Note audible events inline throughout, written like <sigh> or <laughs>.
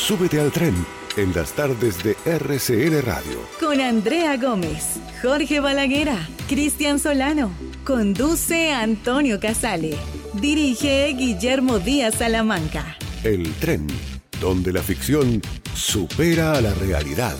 Súbete al tren en las tardes de RCN Radio. Con Andrea Gómez, Jorge Balaguera, Cristian Solano. Conduce Antonio Casale. Dirige Guillermo Díaz Salamanca. El tren, donde la ficción supera a la realidad.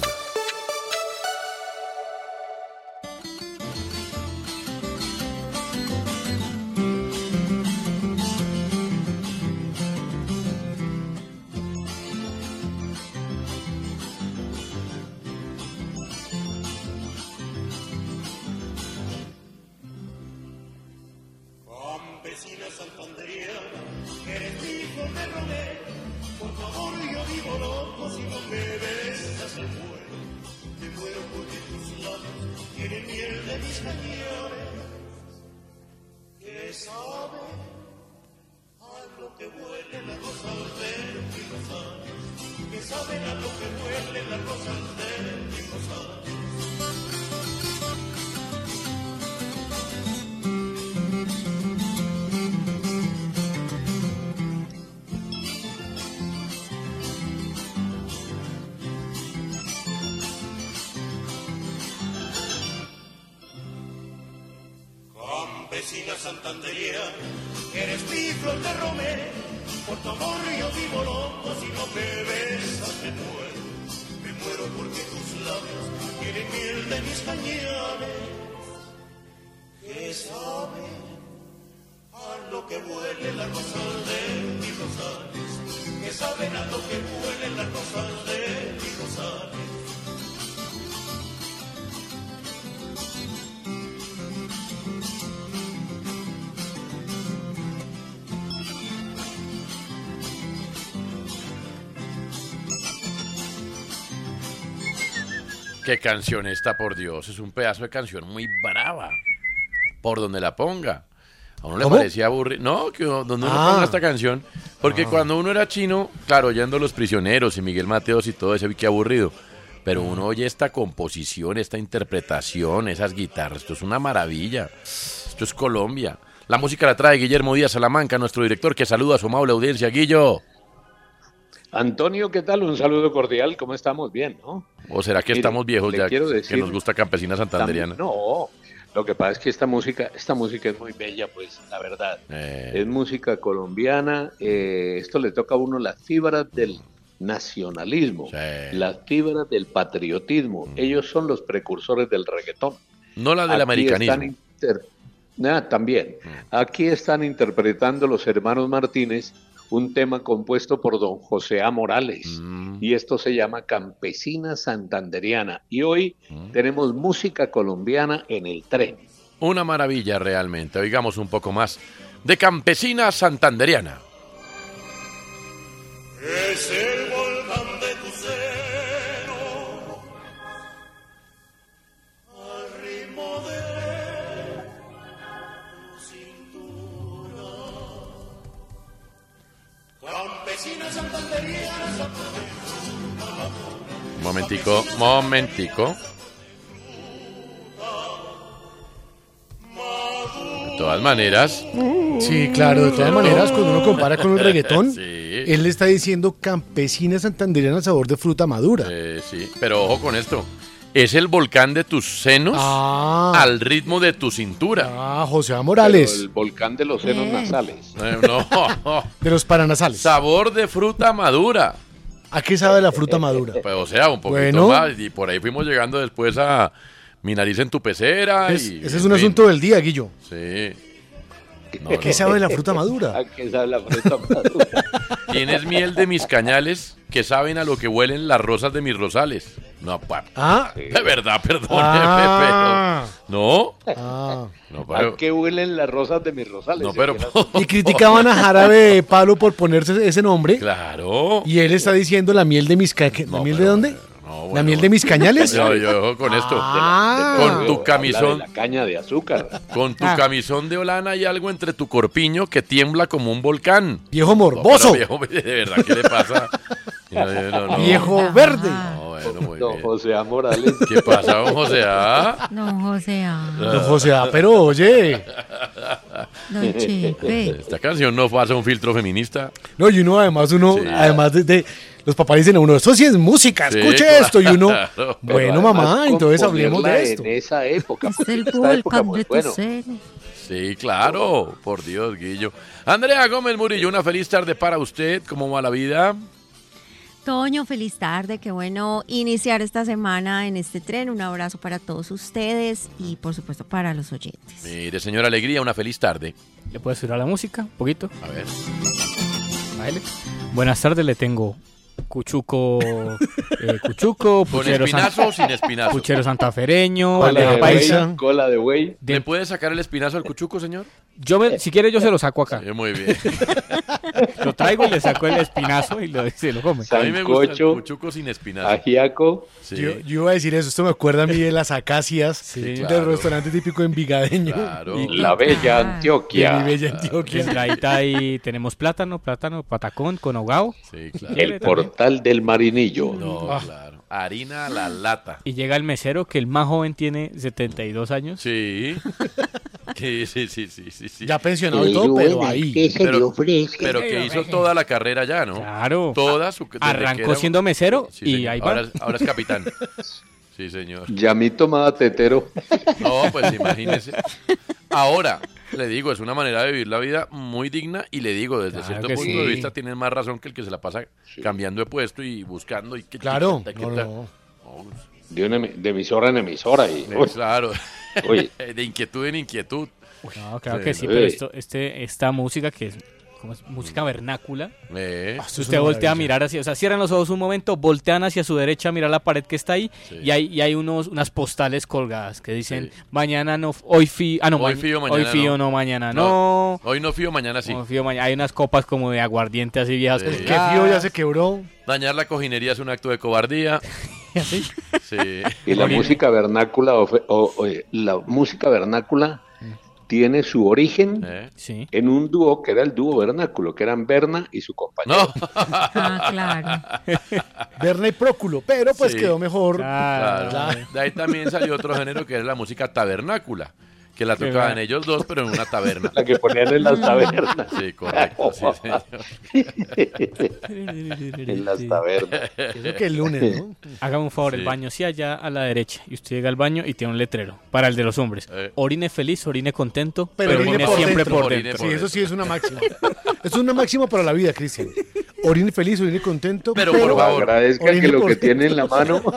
Que huele la rosal de mis rosales, que saben a lo que huele la rosal de mis rosales. Qué canción esta, por Dios. Es un pedazo de canción muy brava. Por donde la ponga. A uno le ¿Cómo? parecía aburrido. No, que donde uno Ah. ponga esta canción. Porque cuando uno era chino, claro, oyendo Los Prisioneros y Miguel Mateos y todo eso, vi que aburrido. Pero uno oye esta composición, esta interpretación, esas guitarras. Esto es una maravilla. Esto es Colombia. La música la trae Guillermo Díaz Salamanca, nuestro director, que saluda a su amable audiencia. Guillo. Antonio, ¿qué tal? Un saludo cordial. ¿Cómo estamos? Bien, ¿no? ¿O será que Mire, estamos viejos ya? quiero que nos gusta Campesina Santanderiana. Tam- No, lo que pasa es que esta música, esta música es muy bella, pues, la verdad. Eh, Es música colombiana. eh, esto le toca a uno las fibras del nacionalismo, Sí. las fibras del patriotismo. Ellos son los precursores del reggaetón. no la del Aquí americanismo. están inter- Ah, también. Aquí están interpretando los hermanos Martínez un tema compuesto por don José A. Morales. Mm. Y esto se llama Campesina Santanderiana. Y hoy tenemos música colombiana en el tren. Una maravilla realmente. Oigamos un poco más de Campesina Santanderiana. Es el Momentico, momentico. De todas maneras, Sí, claro, de todas maneras, cuando uno compara con el <laughs> reggaetón, Sí. él le está diciendo campesina santanderiana sabor de fruta madura. eh, sí, pero ojo con esto. Es el volcán de tus senos Ah, al ritmo de tu cintura. ah, José A. Pero Morales, el volcán de los senos Eh. nasales. Eh, No, <laughs> de los paranasales. sabor de fruta madura. ¿A qué sabe la fruta madura? Pues, o sea, un poquito Bueno. más. Y por ahí fuimos llegando después a mi nariz en tu pecera. Es- y, ese es un fin. asunto del día, Guillo. Sí. No, ¿A qué no. sabe la fruta madura? ¿A qué sabe la fruta madura? <laughs> <laughs> Tienes miel de mis cañales que saben a lo que huelen las rosas de mis rosales. No, pa. Ah, De verdad, perdón, Ah. pero. No, ah. no, ¿A qué huelen las rosas de mis rosales? No, pero. <laughs> Y criticaban a Jarabe de Palo por ponerse ese nombre. Claro. Y él está diciendo la miel de mis ca... ¿La No, miel de dónde? no, ¿La bueno. miel de mis cañales? Yo, yo, con esto. Ah. Con tu camisón. de La caña de azúcar. Con tu Ah. camisón de Holanda hay algo entre tu corpiño que tiembla como un volcán. Viejo No, morboso. viejo, <laughs> de verdad, ¿qué le pasa? No, no, no. Viejo verde. No, bueno, muy Don bien. José A. Morales. ¿Qué pasa, don José? Don José, Don José A. Pero oye. Don Chepe. Esta canción no pasa un filtro feminista. No, y uno además, uno, Sí. además de, de- los papás dicen a uno, eso sí es música, Sí, escuche claro. esto. Y uno, <laughs> bueno, mamá, entonces hablemos de esto. En esa época. Es el volcán pues, de tus bueno. Sí, claro. Por Dios, Guillo. Andrea Gómez Murillo, una feliz tarde para usted. ¿Cómo va la vida? Toño, feliz tarde. Qué bueno iniciar esta semana en este tren. Un abrazo para todos ustedes y, por supuesto, para los oyentes. Mire, señora Alegría, una feliz tarde. ¿Le puedes subir a la música? Un poquito. A ver. Baile. Buenas tardes, le tengo Cuchuco, eh, Cuchuco, ¿Con Puchero, espinazo o sin espinazo? puchero santafereño, Cola de paisa. buey. Cola de buey. De- ¿Le puede sacar el espinazo al cuchuco, señor? yo me- si quiere yo se lo saco acá. Sí, muy bien. <laughs> Lo traigo y le saco el espinazo y lo, se lo come. A mí me gusta el cuchuco sin espinazo. Ajiaco. Sí. Yo, yo iba a decir eso, esto me acuerda a mí de las acacias Sí, del claro. restaurante típico envigadeño. Claro. Y- La bella <laughs> Antioquia. mi bella Antioquia. entradita ahí tenemos plátano, plátano, patacón con hogao. Sí, claro. El del marinillo. No, Ah. claro. Harina a la lata. Y llega el mesero que el más joven tiene 72 años. Sí. <laughs> Sí, sí, sí, sí, sí. sí. Ya pensionado y todo, pero ahí. Pero, pero que hizo toda la carrera ya, ¿no? Claro. Toda su... que Arrancó era- siendo mesero Sí, y señor. ahí va. ahora, es- ahora es capitán. Sí, señor. Yamí tomaba tetero. No, pues imagínese. Ahora, le digo, es una manera de vivir la vida muy digna y le digo, desde Claro cierto punto sí. de vista tienen más razón que el que se la pasa cambiando de puesto y buscando y que Claro. No, no. Oh, De, una de emisora en emisora. Y, claro. Oye. <laughs> de inquietud en inquietud. No, claro Sí, que sí, pero esto, este, esta música que es, ¿cómo es? música vernácula. Eh, Esto Si usted voltea a mirar hacia, o sea, cierran los ojos un momento, voltean hacia su derecha a mirar la pared que está ahí Sí. y hay, y hay unos, unas postales colgadas que dicen Sí. mañana no, hoy fío, ah no, Hoy fío, hoy mañana fío, no. no, mañana no. Hoy no fío, mañana sí. No fío, mañana. Hay unas copas como de aguardiente así viejas. Sí. El colgadas. que fío ya se quebró. Dañar la cojinería es un acto de cobardía. <laughs> Así. Sí. y la música vernácula, ofe- o- oye, la música vernácula tiene su origen ¿Eh? Sí. en un dúo que era el dúo vernáculo, que eran Berna y su compañero. No. <laughs> Ah, claro. <laughs> Berna y Próculo, pero pues Sí. quedó mejor. Claro. Claro. De ahí también salió otro género que es la música tabernácula, que la tocaban Qué ellos dos, pero en una taberna. <laughs> La que ponían en las tabernas. Sí, correcto, sí, señor. <laughs> en las tabernas. Eso que el lunes, ¿no? Hágame un favor, el baño sí allá a la derecha y usted llega al baño y tiene un letrero para el de los hombres. Eh. Orine feliz, orine contento, Pero pero, orine orine por siempre dentro. por Orine dentro. por Sí, eso sí es una máxima. Es una máxima para la vida, Cristian. Orine feliz, orine contento. Pero, por favor. Agradezca Orine que lo que tiene en la mano, <laughs>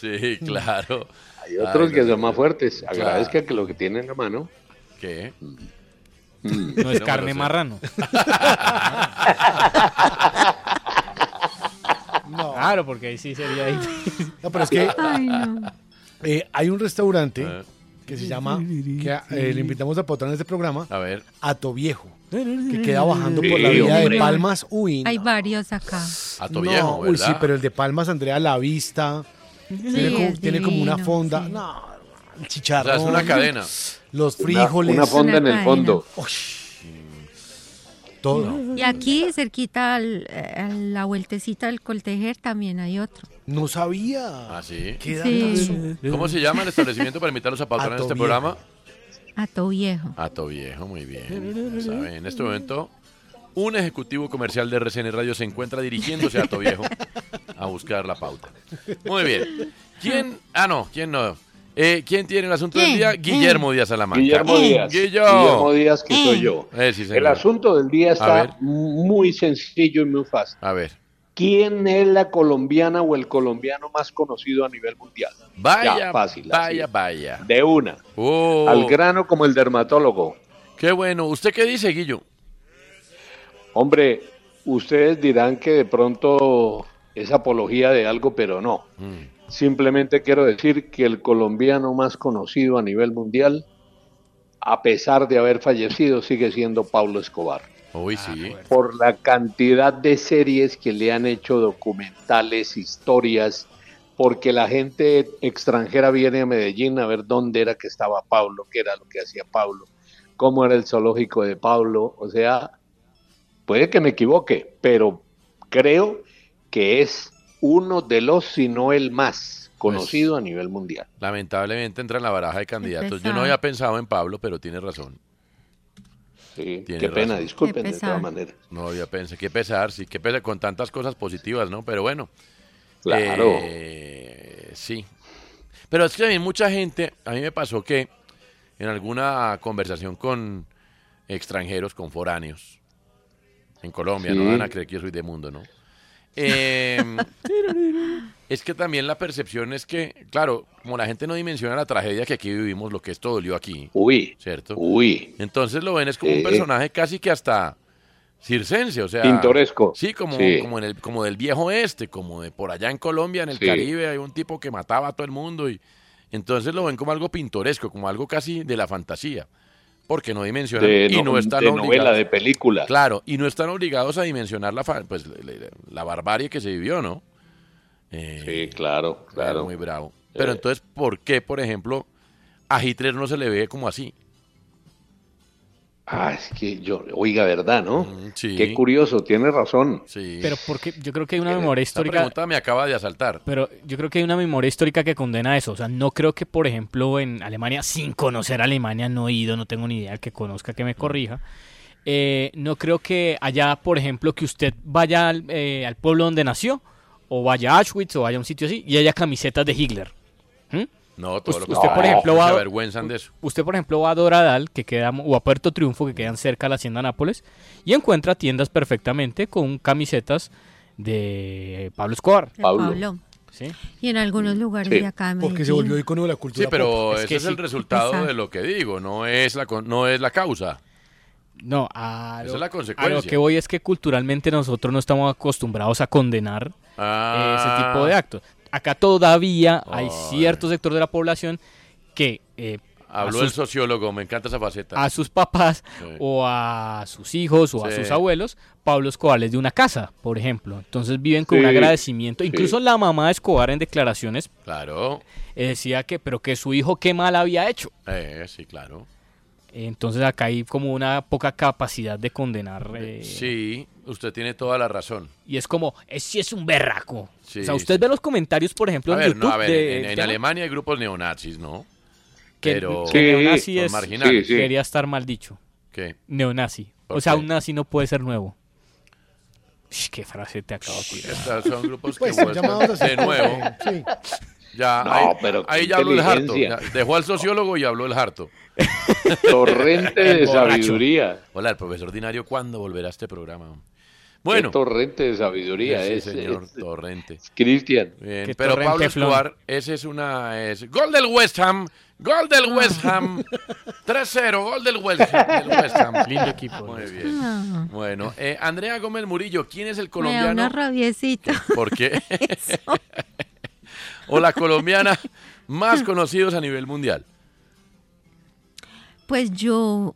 Sí, claro. Hay otros Ay, que no, son más fuertes. Agradezca que lo que tiene en la mano. ¿Qué? mm, No es No, carne marrano. <laughs> No, Claro, porque ahí sí sería ahí. no, pero es que Ay, no. eh, hay un restaurante que se llama, que eh, le invitamos a potar en este programa, A ver. Ato Viejo, que queda bajando por la vía de. Palmas. Uy, Hay no. varios acá. Ato No, Viejo, uy, ¿verdad? sí, pero el de Palmas, Andrea, la vista, tiene, como, es tiene como una fonda. sí. No, el O chicharrón. sea, es una cadena. Los frijoles. una fonda en el fondo. todo. Y aquí, cerquita al- a la vueltecita del Coltejer, también hay otro. No sabía. ¿Ah, sí? Qué Sí. ¿Cómo se llama el establecimiento para invitarlos a pautar en este Viejo. programa? Ato Viejo. Ato Viejo, muy bien. Ya saben, en este momento, un ejecutivo comercial de RCN Radio se encuentra dirigiéndose a Ato Viejo. a buscar la pauta. Muy bien. ¿Quién? Ah, no, ¿quién no? Eh, ¿Quién tiene el asunto del día? Guillermo Díaz Salamanca. Guillermo Díaz. Guillo. Guillermo Díaz, que soy yo. Eh, sí. El asunto del día está muy sencillo y muy fácil. A ver. ¿Quién es la colombiana o el colombiano más conocido a nivel mundial? Vaya, Ya, fácil. vaya, así. vaya. De una. Oh. Al grano como el dermatólogo. Qué bueno. ¿Usted qué dice, Guillo? Hombre, ustedes dirán que de pronto es apología de algo, pero no. Mm. Simplemente quiero decir que el colombiano más conocido a nivel mundial, a pesar de haber fallecido, sigue siendo Pablo Escobar. Uy, sí. Por la cantidad de series que le han hecho documentales, historias, porque la gente extranjera viene a Medellín a ver dónde era que estaba Pablo, qué era lo que hacía Pablo, cómo era el zoológico de Pablo. O sea, puede que me equivoque, pero creo que es uno de los, si no el más conocido a nivel mundial. Lamentablemente entra en la baraja de candidatos. Yo no había pensado en Pablo, pero tiene razón. Sí, Tiene qué pena, disculpen Qué de todas maneras. No había pensado. Qué pesar, sí, qué pesar con tantas cosas positivas, ¿no? Pero bueno. Claro. Eh, sí. Pero es que también mucha gente, a mí me pasó que en alguna conversación con extranjeros, con foráneos, en Colombia, Sí. no van a creer que yo soy de mundo, ¿no? Eh, <laughs> es que también la percepción es que, claro, como la gente no dimensiona la tragedia que aquí vivimos, lo que esto dolió aquí. Uy. ¿Cierto? Uy. Entonces lo ven es como un Eh. personaje casi que hasta circense, o sea. Pintoresco. Sí, como, Sí. como, en el, como del viejo este, como de por allá en Colombia, en el Sí. Caribe, hay un tipo que mataba a todo el mundo y entonces lo ven como algo pintoresco, como algo casi de la fantasía. Porque no dimensionan De, y no- no están de obligados. novela, de película. Claro, y no están obligados a dimensionar la, pues, la, la- la barbarie que se vivió, ¿no? Eh, Sí, claro, claro. Muy bravo. Pero Eh. entonces, ¿por qué, por ejemplo, a Hitler no se le ve como así? Ah, es que yo, oiga, ¿verdad, no? Mm, sí. Qué curioso, tiene razón. Sí. Pero porque yo creo que hay una memoria histórica. pregunta me acaba de asaltar. Pero yo creo que hay una memoria histórica que condena eso. O sea, no creo que, por ejemplo, en Alemania, sin conocer Alemania, no he ido, no tengo ni idea, el que conozca que me corrija. Eh, no creo que allá, por ejemplo, que usted vaya al, eh, al pueblo donde nació, o vaya a Auschwitz, o vaya a un sitio así, y haya camisetas de Hitler. ¿Mm? No, todo lo que usted, por ejemplo, se va, avergüenzan de eso. usted, por ejemplo, va a Doradal, que queda, o a Puerto Triunfo, que quedan cerca de la Hacienda Nápoles, y encuentra tiendas perfectamente con camisetas de Pablo Escobar. De Pablo. Sí. Y en algunos lugares Sí, de acá de porque se volvió icono de la cultura Sí, pero pop. ese es el resultado Pesar. de lo que digo, no es la, no es la causa. No, a Esa lo, es la a consecuencia. lo que voy es que culturalmente nosotros no estamos acostumbrados a condenar Ah. ese tipo de actos. Acá todavía hay Ay. cierto sector de la población que eh, a, Habló el sociólogo, me encanta esa faceta. a sus papás Sí. o a sus hijos o a sus abuelos, Pablo Escobar les de una casa, por ejemplo. Entonces viven con un agradecimiento. sí. Incluso la mamá de Escobar en declaraciones Claro, eh, decía que, pero que su hijo qué mal había hecho. eh, sí, claro. Entonces acá hay como una poca capacidad de condenar. eh, Sí, usted tiene toda la razón. Y es como, es si es un berraco. Sí, o sea, usted ve los comentarios, por ejemplo, A en ver, YouTube no, a ver, de- en, en tema, Alemania hay grupos neonazis, ¿no? que, Pero que neonazi es, marginales. quería estar mal dicho. ¿Qué? Neonazi. ¿Por O sea, qué? un nazi no puede ser nuevo. Sh, qué frase te acabo de tirar. Estos son grupos que Pues, llamados de nuevo. Sí. Ya, No, ahí, pero ahí ya habló el harto. ya dejó al sociólogo y habló el harto. <laughs> <laughs> Torrente de sabiduría. Hola, el profesor Dinario, ¿cuándo volverá a este programa? Qué Bueno, torrente de sabiduría sí, es, señor es- Torrente. Cristian. Bien, Qué pero torrente Pablo. Escobar, ese es una... Es, gol del West Ham, gol del West Ham, <laughs> 3-0, gol del West Ham. del West Ham. <laughs> Lindo equipo. Muy bien. Ah, Bueno, eh, Andrea Gómez Murillo, ¿quién es el me da colombiano? una rabiecita. ¿Por qué? o la colombiana más conocidos a nivel mundial. Pues yo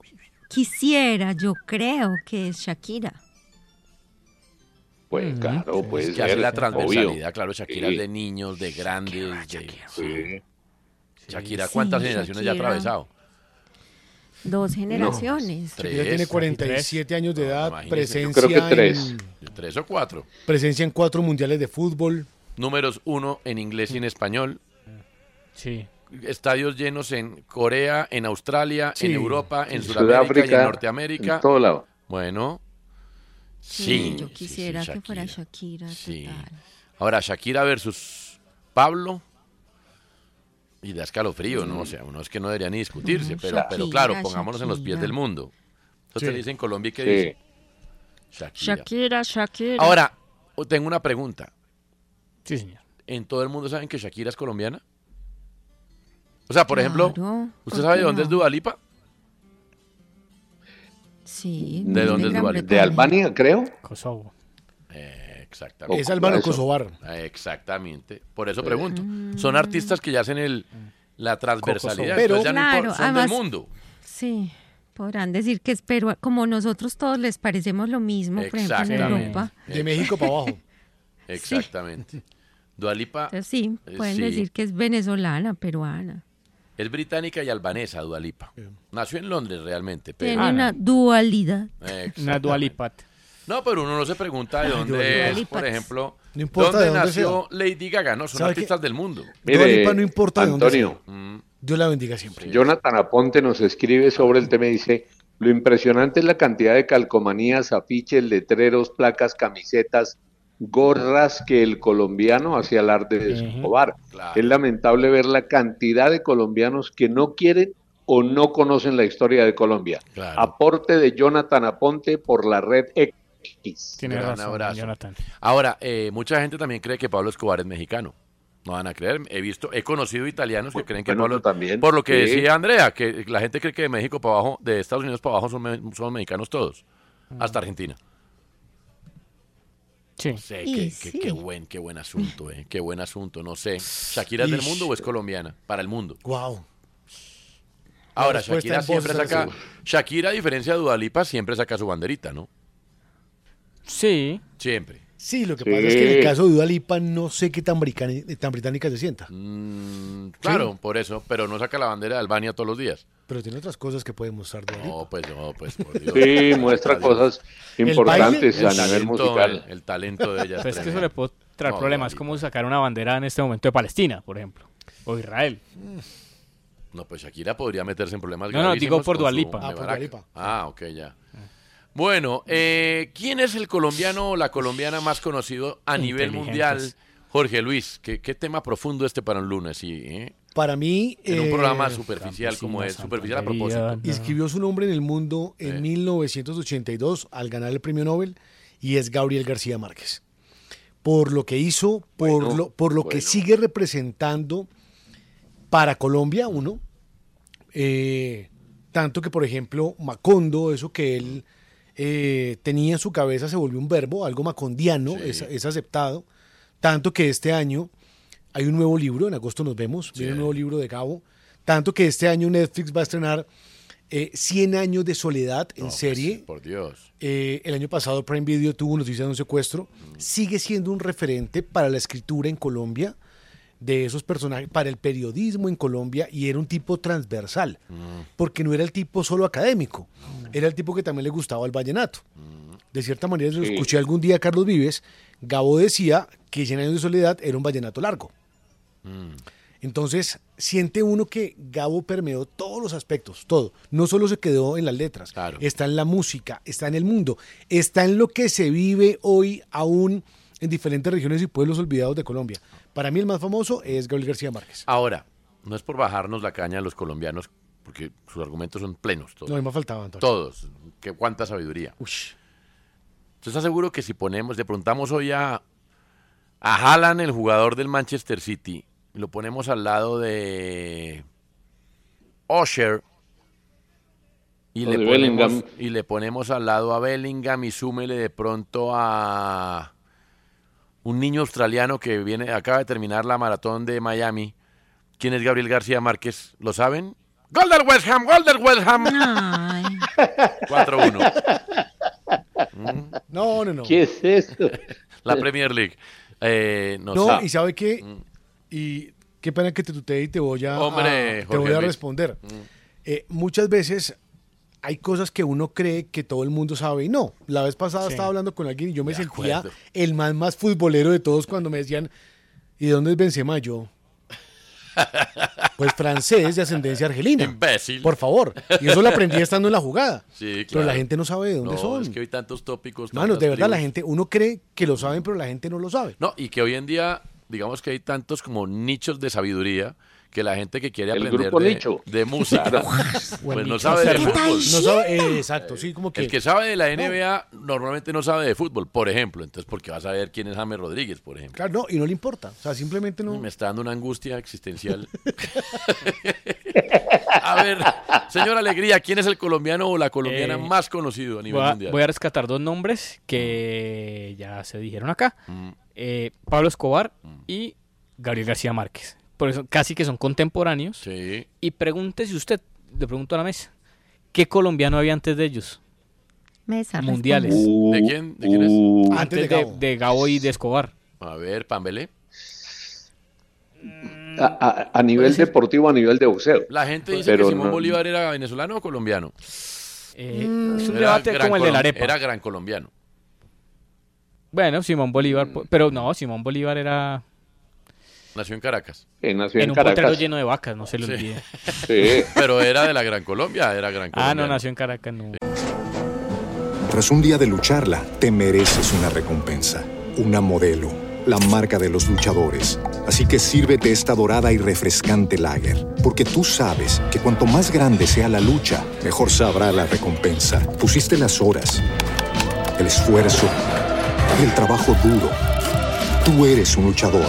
quisiera, yo creo que es Shakira. Pues claro, puede Es que hace la obvio. transversalidad, claro, Shakira Sí. es de niños, de grandes, de... Sí. Shakira, Sí, ¿cuántas generaciones ya ha Shakira. atravesado? Dos generaciones. Tres. Ella tiene 47 años de edad, imagínese. presencia, Yo creo que tres. En, ¿Tres o cuatro? presencia en cuatro mundiales de fútbol. Números uno en inglés y en español. Sí. Estadios llenos en Corea, en Australia, Sí. en Europa, en En Sudamérica, y Sudáfrica, en Norteamérica. En todo lado. Bueno. Sí, Sí. yo quisiera sí, que fuera Shakira. Total. Ahora, Shakira versus Pablo. Y da escalofrío, ¿no? O sea, uno es que no debería ni discutirse, pero, Shakira, pero claro, pongámonos en los pies del mundo. Entonces Sí. le dicen Colombia y qué Sí. dice. Shakira. Shakira, Shakira. Ahora, tengo una pregunta. Sí, señor. ¿En todo el mundo saben que Shakira es colombiana? O sea, por ejemplo, ¿usted ¿por sabe de dónde es no? Dua Lipa? Sí. ¿De dónde es Gran Dua Lipa? De. Albania, creo. Kosovo. Eh, exactamente. Es albano kosovar. Eh, Exactamente. Por eso pregunto. Son artistas que ya hacen el, la transversalidad. Pero- ya no Claro, importa, son además- del mundo. Sí. Podrán decir que es pero como nosotros todos les parecemos lo mismo, por ejemplo, en. Europa. De México para abajo. Exactamente. Dua Lipa Entonces sí, Eh, pueden sí. decir que es venezolana, peruana. Es británica y albanesa, Dua Lipa. Nació en Londres realmente, pero... Tiene Ah, una dualidad. Una dualipat. No, pero uno no se pregunta de dónde es, por ejemplo, No importa dónde de dónde nació Lady Gaga, no, son artistas del mundo. Dua Lipa no importa de dónde Antonio, Mm, Dios la bendiga siempre. Jonathan Aponte nos escribe sobre el tema y dice, lo impresionante es la cantidad de calcomanías, afiches, letreros, placas, camisetas, gorras que el colombiano hace alarde de su Ujú. Escobar. Claro. Es lamentable ver la cantidad de colombianos que no quieren o no conocen la historia de Colombia. Claro. Aporte de Jonathan Aponte por la red X. Tiene Gran razón, abrazo. Jonathan. Ahora, eh, mucha gente también cree que Pablo Escobar es mexicano. No van a creer. He visto, he conocido italianos que creen que Bueno, Pablo. también, Por lo que sí. decía Andrea, que la gente cree que de México para abajo, de Estados Unidos para abajo son, me- son mexicanos todos. Hasta Argentina. Sí. No sé, Y qué, sí. qué- qué buen, qué buen asunto, eh. Qué buen asunto. No sé. ¿Shakira es del mundo o es colombiana? Para el mundo. Wow. Ahora, Shakira siempre saca. Shakira, a diferencia de Dudalipa, siempre saca su banderita, ¿no? Sí. Siempre. Sí, lo que Sí. pasa es que en el caso de Dua Lipa no sé qué tan, tan británica se sienta. Mm, claro, por eso. Pero no saca la bandera de Albania todos los días. Pero tiene otras cosas que puede mostrar Dua Lipa. No, pues no, pues por <laughs> Dios. Sí, muestra cosas importantes a nivel musical. El, el talento de ella. Pero es que eso le puede traer No, problemas, como sacar una bandera en este momento de Palestina, por ejemplo. O Israel. No, pues Shakira podría meterse en problemas No, no, digo por con Dua su Lipa. Ah. Dua Lipa. Ah, ok, ya. Bueno, eh, ¿quién es el colombiano o la colombiana más conocido a nivel mundial? Jorge Luis, ¿qué, qué tema profundo este para un lunes, sí, ¿eh? Para mí, En un eh, programa superficial como es, superficial a propósito. María. inscribió su nombre en el mundo en Eh. 1982 al ganar el premio Nobel y es Gabriel García Márquez. Por lo que hizo, por Bueno, lo, por lo que sigue representando para Colombia, uno. eh, tanto que, por ejemplo, Macondo, eso que él eh, tenía en su cabeza se volvió un verbo, algo macondiano, Sí. es, es aceptado. Tanto que este año hay un nuevo libro, en agosto nos vemos, viene un nuevo libro de Gabo. Tanto que este año Netflix va a estrenar eh, 100 años de soledad en No, pues, serie. por Dios. Eh, el año pasado Prime Video tuvo noticias de un secuestro. Sigue siendo un referente para la escritura en Colombia de esos personajes, para el periodismo en Colombia y era un tipo transversal, porque no era el tipo solo académico, era el tipo que también le gustaba el vallenato. De cierta manera, lo escuché algún día a Carlos Vives, Gabo decía que 100 años de soledad era un vallenato largo. Entonces, siente uno que Gabo permeó todos los aspectos, todo. No solo se quedó en las letras, Claro. está en la música, está en el mundo, está en lo que se vive hoy aún en diferentes regiones y pueblos olvidados de Colombia. Para mí el más famoso es Gabriel García Márquez. Ahora, no es por bajarnos la caña a los colombianos, porque sus argumentos son plenos todos. No, a mí me faltaba, Antonio. Todos. Que cuánta sabiduría. Ush. ¿Usted está seguro que si ponemos, le preguntamos hoy a, a Haaland, el jugador del Manchester City, y lo ponemos al lado de Osher y O le, ponemos, Bellingham. y le ponemos al lado a Bellingham y súmele de pronto a un niño australiano que viene acaba de terminar la maratón de Miami. ¿Quién es Gabriel García Márquez? ¿Lo saben? ¡Gol del West Ham! ¡Gol del West Ham! Ay, <laughs> 4-1. No, no, no. ¿Qué es eso? La Premier League. Eh, no, No, sé. y sabe qué, y qué pena que te tutee y te voy a, Hombre, a- te voy a responder. Eh, muchas veces hay cosas que uno cree que todo el mundo sabe y no. La vez pasada Sí. estaba hablando con alguien y yo me De sentía acuerdo. el más más futbolero de todos cuando me decían, ¿y de dónde es Benzema? Yo, Pues francés de ascendencia argelina. Imbécil. Por favor. Y eso lo aprendí estando en la jugada. <laughs> Sí, Pero la claro. gente no sabe de dónde No, son. Es que hay tantos tópicos. Mano, tantas de verdad, la gente, uno cree que lo saben, pero la gente no lo sabe. No, y que hoy en día, digamos que hay tantos como nichos de sabiduría que la gente que quiere aprender de, de música, Claro. <laughs> pues no sabe de fútbol. No sabe, eh, exacto, sí, como que. El que sabe de la NBA normalmente no sabe de fútbol, por ejemplo. Entonces, ¿por qué va a saber quién es James Rodríguez, por ejemplo? Claro, no, y no le importa. O sea, simplemente no. Me está dando una angustia existencial. <laughs> a ver, señor Alegría, ¿quién es el colombiano o la colombiana Eh, más conocido a nivel Voy a, mundial? voy a rescatar dos nombres que ya se dijeron acá. Mm. Eh, Pablo Escobar y Gabriel García Márquez. Por eso casi que son contemporáneos. Sí. Y pregúntese usted, le pregunto a la mesa, ¿qué colombiano había antes de ellos? Mesa, Mundiales. ¿De quién? ¿De quién es? Uh, Antes de, de Gabo y de Escobar. A ver, Pambelé. a, a- a nivel deportivo, a nivel de boxeo. La gente dice Pero que Simón no- Bolívar era venezolano o colombiano. Eh, Mm. es un debate como el de la arepa. Era gran colombiano. Bueno, Simón Bolívar, po- pero no, Simón Bolívar era Nació en Caracas. Nació en en un potrero Caracas. lleno de vacas, no se le Sí. olvide. <laughs> Sí. <laughs> Pero era de la Gran Colombia, era gran Ah, colombiano. no, nació en Caracas, no. Tras un día de lucharla, te mereces una recompensa, una modelo, la marca de los luchadores. Así que sírvete esta dorada y refrescante lager, porque tú sabes que cuanto más grande sea la lucha, mejor sabrá la recompensa. Pusiste las horas, el esfuerzo, el trabajo duro. Tú eres un luchador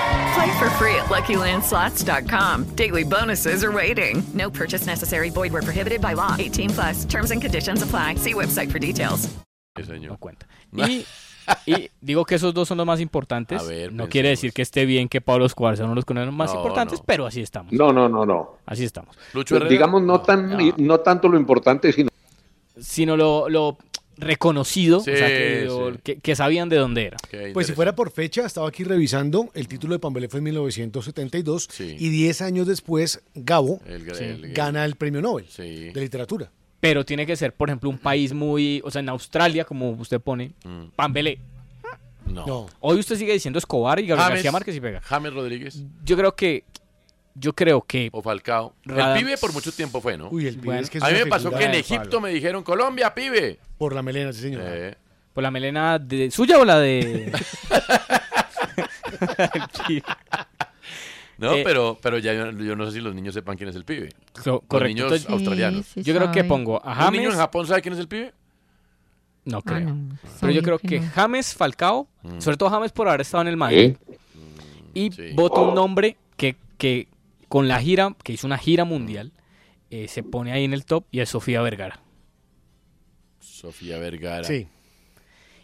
Play for free at LuckyLandSlots.com. Daily bonuses are waiting. No purchase necessary. Void where prohibited by law. 18 plus. Terms and conditions apply. See website for details. Sí, señor. No cuenta. Y, y digo que esos dos son los más importantes. A ver, no pensemos. quiere decir que esté bien que Pablo Escobar sea uno de los colombianos más No, importantes, no. pero así estamos. No, no, no, no. Así estamos. Lucho Herrera. Digamos, no, tan, no tanto lo importante, sino Sino lo, lo reconocido, Sí, o sea, que, lo- sí. que- que sabían de dónde era. Qué Pues si fuera por fecha, estaba aquí revisando, el título de Pambelé fue en 1972 Sí. y 10 años después Gabo El- Sí. el- gana el premio Nobel Sí. de literatura. Pero tiene que ser, por ejemplo, un país muy, o sea, en Australia, como usted pone, Mm. Pambelé. No. No. Hoy usted sigue diciendo Escobar y Gabriel James, García Márquez y pega. James Rodríguez Yo creo que, yo creo que, o Falcao. Radam- El pibe por mucho tiempo fue, ¿no? Uy, el pibe Bueno, es que es a mí me pasó que en Egipto palo. me dijeron Colombia, pibe. Por la melena, sí señor. Eh, por la melena de, suya o la de... <laughs> no, Eh, pero, pero ya yo, yo no sé si los niños sepan quién es el pibe. Co- Los correcto. niños Entonces, australianos. Sí, sí yo creo que pongo a ¿Un niño James... en Japón sabe quién es el pibe? No Ah, creo. no, Pero yo creo que no. James Falcao, Mm. sobre todo James por haber estado en el Madrid, y Sí. voto un nombre que, que con la gira, que hizo una gira mundial, eh, se pone ahí en el top y es Sofía Vergara. Sofía Vergara. Sí.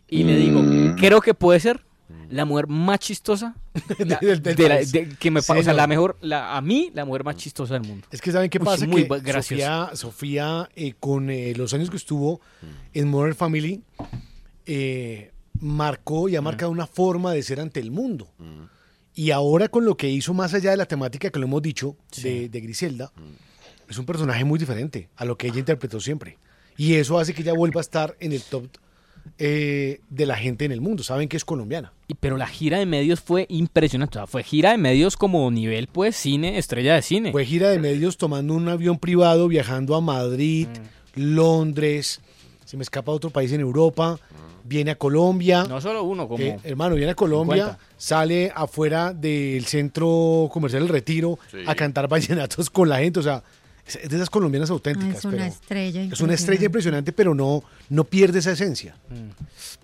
Y le digo, creo que puede ser la mujer más chistosa la- <laughs> Del- del de la- de- que me Sí, o sea, no. la mejor, la, a mí, la mujer más chistosa del mundo. Es que saben qué Uy, pasa muy que. Sofía, Sofía eh, con eh, los años que estuvo en Modern Family eh, marcó y ha marcado una forma de ser ante el mundo. Y ahora con lo que hizo más allá de la temática que lo hemos dicho de, de Griselda, es un personaje muy diferente a lo que ella interpretó siempre. Y eso hace que ella vuelva a estar en el top eh, de la gente en el mundo. Saben que es colombiana. Y, pero la gira de medios fue impresionante. O sea, fue gira de medios como nivel, pues, cine, estrella de cine. Fue gira de medios tomando un avión privado, viajando a Madrid, Londres, se me escapa a otro país en Europa, viene a Colombia. No solo uno, como... Eh, hermano, viene a Colombia, 50. sale afuera del centro comercial El Retiro Sí. a cantar vallenatos con la gente. O sea, es de esas colombianas Ah, auténticas. es una pero estrella. es una estrella impresionante, pero no, no pierde esa esencia. Mm.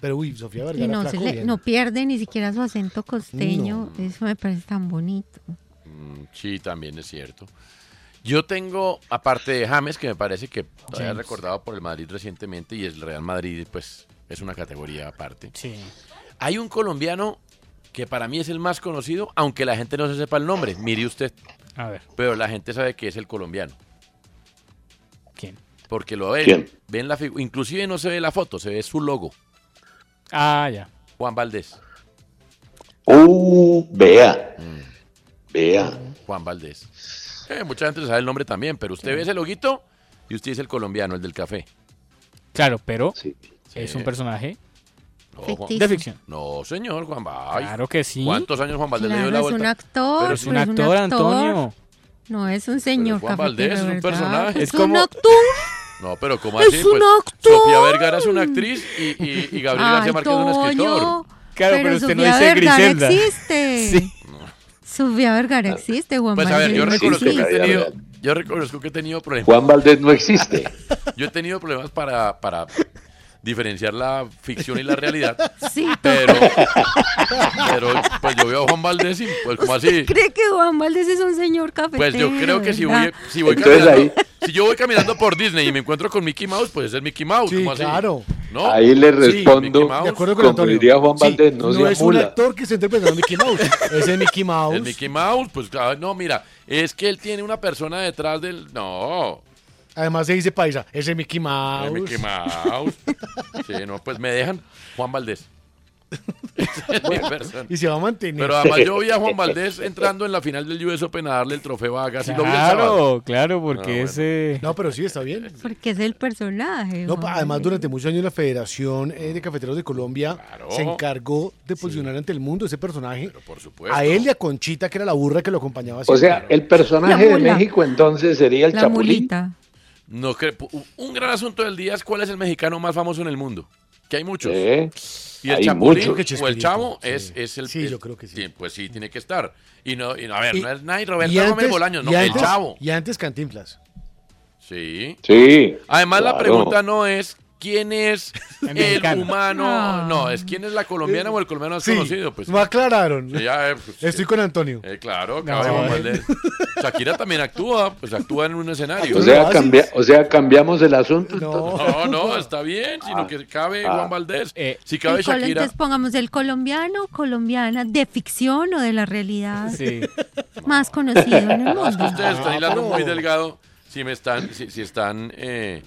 Pero uy, Sofía Vergara. no, flaco, le- bien. no pierde ni siquiera su acento costeño. Eso me parece tan bonito. Mm, Sí, también es cierto. Yo tengo, aparte de James, que me parece que todavía James. recordado por el Madrid recientemente, y el Real Madrid, pues, es una categoría aparte. Sí. Hay un colombiano que para mí es el más conocido, aunque la gente no se sepa el nombre. Mire usted, A ver. Pero la gente sabe que es el colombiano. ¿Quién? Porque lo ven. ¿Quién? Ven la Inclusive no se ve la foto, se ve su logo. Ah, ya. Juan Valdés. Uh, vea. Vea. Juan Valdés. Eh, mucha gente sabe el nombre también, pero usted ve ese loguito y usted es el colombiano, el del café. Claro, pero Sí. es un personaje No, Juan- de ficción. No, señor, Juan Valdés. Claro que sí. ¿Cuántos años Juan Valdés le dio Claro, la es vuelta? un actor. Pero Es un actor, Antonio. No es un señor Juan cafetero, Valdés es un personaje. Es, Es un como- actor. No, pero ¿cómo Es así? un Pues, actor. Sofía Vergara es una actriz y, y, y Gabriel García Márquez es un escritor. Claro, pero usted no Sofía dice Vergara Griselda. existe. <laughs> Sí. Sofía Vergara existe, Juan Pues a ver, Valdés yo no reconozco, que he tenido, yo reconozco que he tenido problemas. Juan Valdés no existe. <laughs> Yo he tenido problemas para, para diferenciar la ficción y la realidad. <laughs> Sí, Pero, pero pues yo veo a Juan Valdés y pues como así. ¿Cree que Juan Valdés es un señor cafetero? Pues yo creo que si voy, si voy Entonces caminando, si yo voy caminando por Disney y me encuentro con Mickey Mouse, pues es Mickey Mouse. Sí, claro. ¿No? Ahí le respondo, Mouse. De acuerdo con como Antonio. diría Juan Sí, Valdés, no, sea es un actor que está interpretando a Mickey Mouse. Es Mickey <laughs> Mouse. El Mickey Mouse, pues claro, no, mira, es que él tiene una persona detrás del. No, Además se dice paisa. Ese es Mickey Mouse. el Mickey Mouse. <laughs> Sí, no, pues me dejan Juan Valdés. <laughs> Esa es mi persona. Y se va a mantener. Pero además yo vi a Juan Valdés entrando en la final del US Open a darle el trofeo a Agassi. Claro, claro, porque Ah, bueno. ese... No, pero sí, está bien. Porque es el personaje. No, además, durante muchos años la Federación eh, de Cafeteros de Colombia Claro. se encargó de posicionar ante el mundo ese personaje. Por supuesto. A él y a Conchita, que era la burra que lo acompañaba O sea, el personaje de. México entonces sería el La Chapulín. mulita. No, cre- un gran asunto del día es cuál es el mexicano más famoso en el mundo. Que hay muchos. Y el Hay Chapulín muchos. Creo o el Chavo sí. es, es el. Sí, yo creo que sí. Pues sí, tiene que estar. Y no, y no, a ver, Y- no es nadie Roberto y Gómez antes, Bolaños, no, y el antes- Chavo. Y antes Cantinflas. Sí. Sí. Además, la pregunta no es quién es <laughs> El humano. No. No, es quién es la colombiana o el colombiano más Sí, conocido. Pues, me aclararon. Sí, ya, eh, pues, Estoy con Antonio. eh, claro, No. caballo Juan Valdés. Shakira también actúa, pues actúa en un escenario. O ¿Tú sea, lo cambia- o sea, cambiamos el asunto. No. No, no, está bien, sino que cabe Ah. Juan Valdés. Eh, si cabe Shakira. Entonces pongamos el colombiano, colombiana, de ficción o de la realidad Sí. más conocido en el mundo. Es que ustedes están Ah, hilando muy delgado. Si me están, si, si están, eh,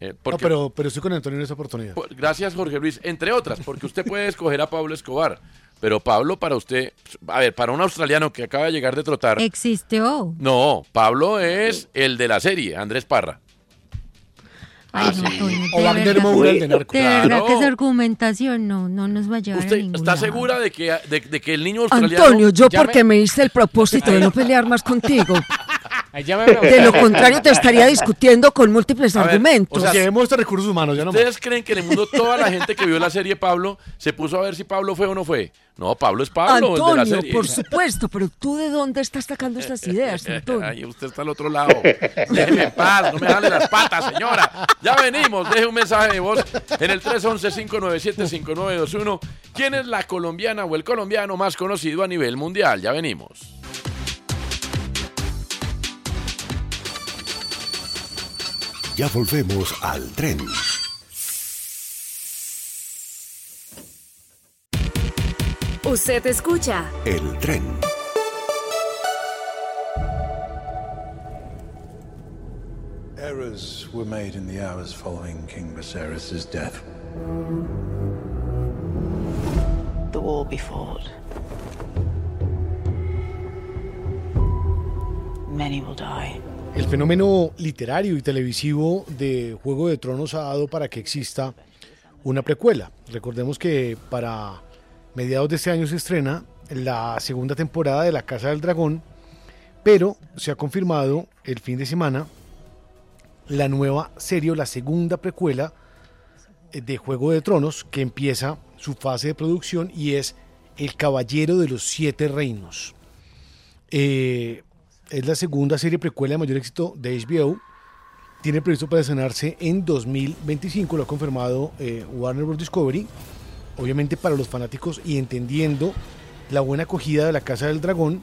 eh, No, pero, pero estoy con Antonio en esta oportunidad. por- gracias Jorge Luis, entre otras, porque usted puede escoger a Pablo Escobar, pero Pablo para usted, a ver, para un australiano que acaba de llegar de trotar, Existió. no, Pablo es el de la serie, Andrés Parra. Ay, Ah, no, sí. Toño, O de Wagner verdad. Moura, el de Narcos. De verdad Claro. que esa argumentación no, no nos va a llevar a ¿Usted ningún está lado. segura de que, de, de que el niño australiano... Antonio, yo llame- porque me hice el propósito de no pelear más contigo. <laughs> De lo contrario, te estaría <laughs> discutiendo con múltiples A ver, argumentos. o sea, Llevemos estos recursos humanos, ya no más. ¿Ustedes creen que en el mundo toda la gente que vio la serie Pablo se puso a ver si Pablo fue o no fue? No, Pablo es Pablo, el de la Antonio, serie. por supuesto, pero tú de dónde estás sacando estas ideas, <laughs> Antonio. Ay, usted está al otro lado. Déjeme en paz, no me jale las patas, señora. Ya venimos, deje un mensaje de voz en el 311-597-5921. ¿Quién es la colombiana o el colombiano más conocido a nivel mundial? Ya venimos. Ya volvemos al tren. Usted escucha El tren. Errors were made in the hours following King Viserys' death. The war be fought. Many will die. El fenómeno literario y televisivo de Juego de Tronos ha dado para que exista una precuela. Recordemos que para mediados de este año se estrena la segunda temporada de La Casa del Dragón, pero se ha confirmado el fin de semana la nueva serie, la segunda precuela de Juego de Tronos, que empieza su fase de producción y es El Caballero de los Siete Reinos. Eh, es la segunda serie precuela de mayor éxito de HBO. Tiene previsto para estrenarse en 2025, lo ha confirmado eh, Warner Bros. Discovery. Obviamente para los fanáticos y entendiendo la buena acogida de la Casa del Dragón,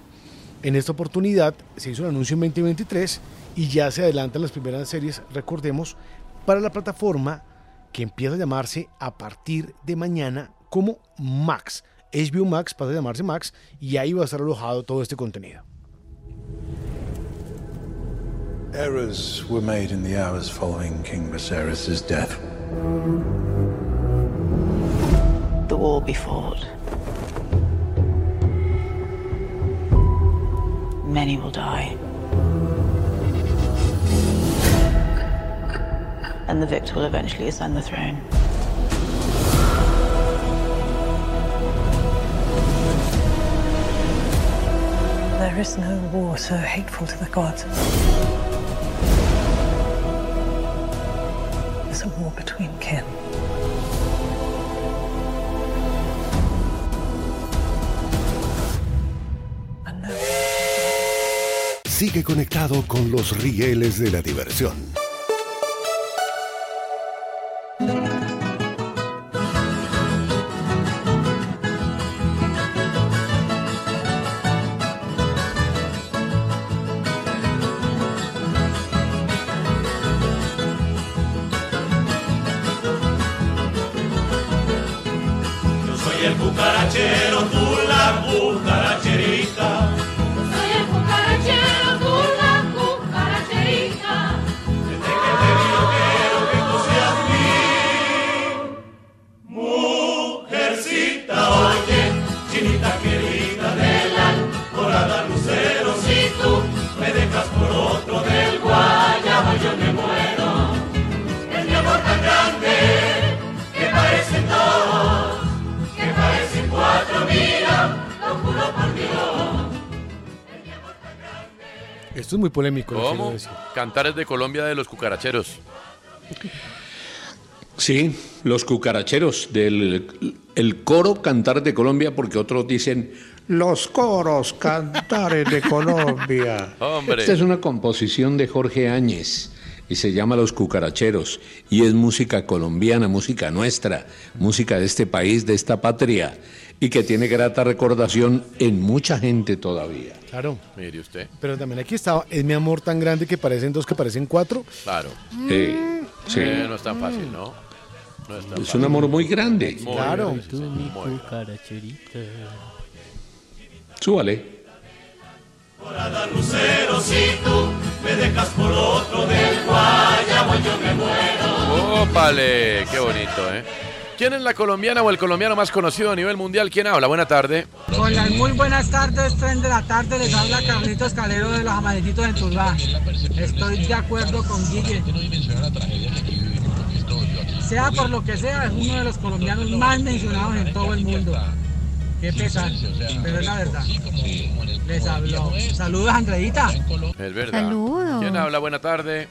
en esta oportunidad se hizo un anuncio en 2023 y ya se adelantan las primeras series, recordemos, para la plataforma que empieza a llamarse a partir de mañana como Max. HBO Max pasa a llamarse Max y ahí va a estar alojado todo este contenido. Errors were made in the hours following King Viserys' death. The war be fought. Many will die. And the victor will eventually ascend the throne. There is no war so hateful to the gods as a war between kin. Sigue conectado con los rieles de la diversión. Polémico. ¿Cómo? decir. Cantares de Colombia de los cucaracheros. Sí, los cucaracheros del el coro Cantar de Colombia, porque otros dicen los coros Cantares de Colombia. <laughs> Hombre. Esta es una composición de Jorge Áñez y se llama Los Cucaracheros y es música colombiana, música nuestra, música de este país, de esta patria y que tiene grata recordación en mucha gente todavía. Claro. Mire usted. Pero también aquí estaba, es mi amor tan grande que parecen dos que parecen cuatro. Claro. Eh, sí. Eh, no es tan fácil, ¿no? No es tan Es fácil. un amor muy grande. Muy Claro. grande. Cucaracherita. Súbale. Dorada lucero, si tú me dejas por otro del guayabo yo me muero. ¡Ópale! ¡Qué bonito, eh! ¿Quién es la colombiana o el colombiano más conocido a nivel mundial? ¿Quién habla? Buena tarde. Hola, muy buenas tardes, tren de la tarde, les habla Carlitos Calero de los Amarecitos en Tuluá. Estoy de acuerdo con Guille. Sea por lo que sea, es uno de los colombianos más mencionados en todo el mundo. Qué pesar, pero es la verdad. Les habló. Saludos, Andreita. Es verdad. Saludos. ¿Quién habla? Buena tarde.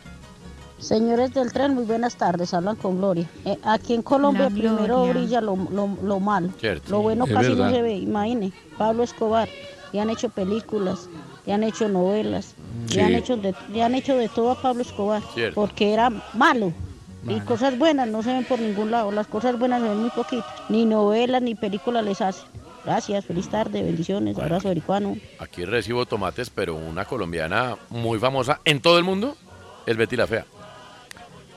Señores del tren, muy buenas tardes, hablan con Gloria. Eh, aquí en Colombia La primero Gloria. brilla lo, lo, lo malo. Cierto. Lo bueno Es casi no se ve, imagine. Pablo Escobar, le han hecho películas, le han hecho novelas, Sí. le, han hecho de, le han hecho de todo a Pablo Escobar, Cierto. porque era malo. Y Malo. cosas buenas no se ven por ningún lado, las cosas buenas se ven muy poquito. Ni novelas ni películas les hacen. Gracias, feliz tarde, bendiciones, abrazo americano. Aquí recibo tomates, pero una colombiana muy famosa en todo el mundo es Betty la Fea.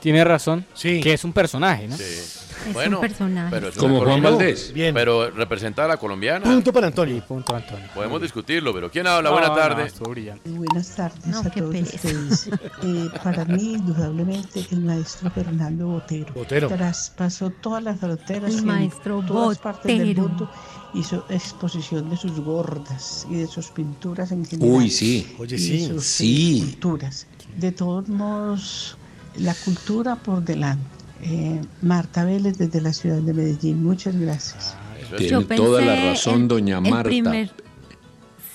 Tiene razón. Que es un personaje, ¿no? Sí. Es bueno, un personaje. pero es Como Juan. Valdés. Bien. Pero representa a la colombiana. Punto para Antonio. punto Antonio. Podemos discutirlo, pero ¿quién habla? No, Buena no, tarde. brillante. Buenas tardes No, a qué todos pereza. ustedes. <laughs> Eh, para mí, indudablemente, el maestro Fernando Botero. Botero. Traspasó todas las fronteras El y en maestro todas partes del Botero. mundo hizo exposición de sus gordas y de sus pinturas en general. Uy, sí. Oye, y sí. de sus Sí. De todos modos, la cultura por delante. Eh, Marta Vélez desde la ciudad de Medellín. Muchas gracias. Tiene Yo toda la razón, el- doña Marta. primer-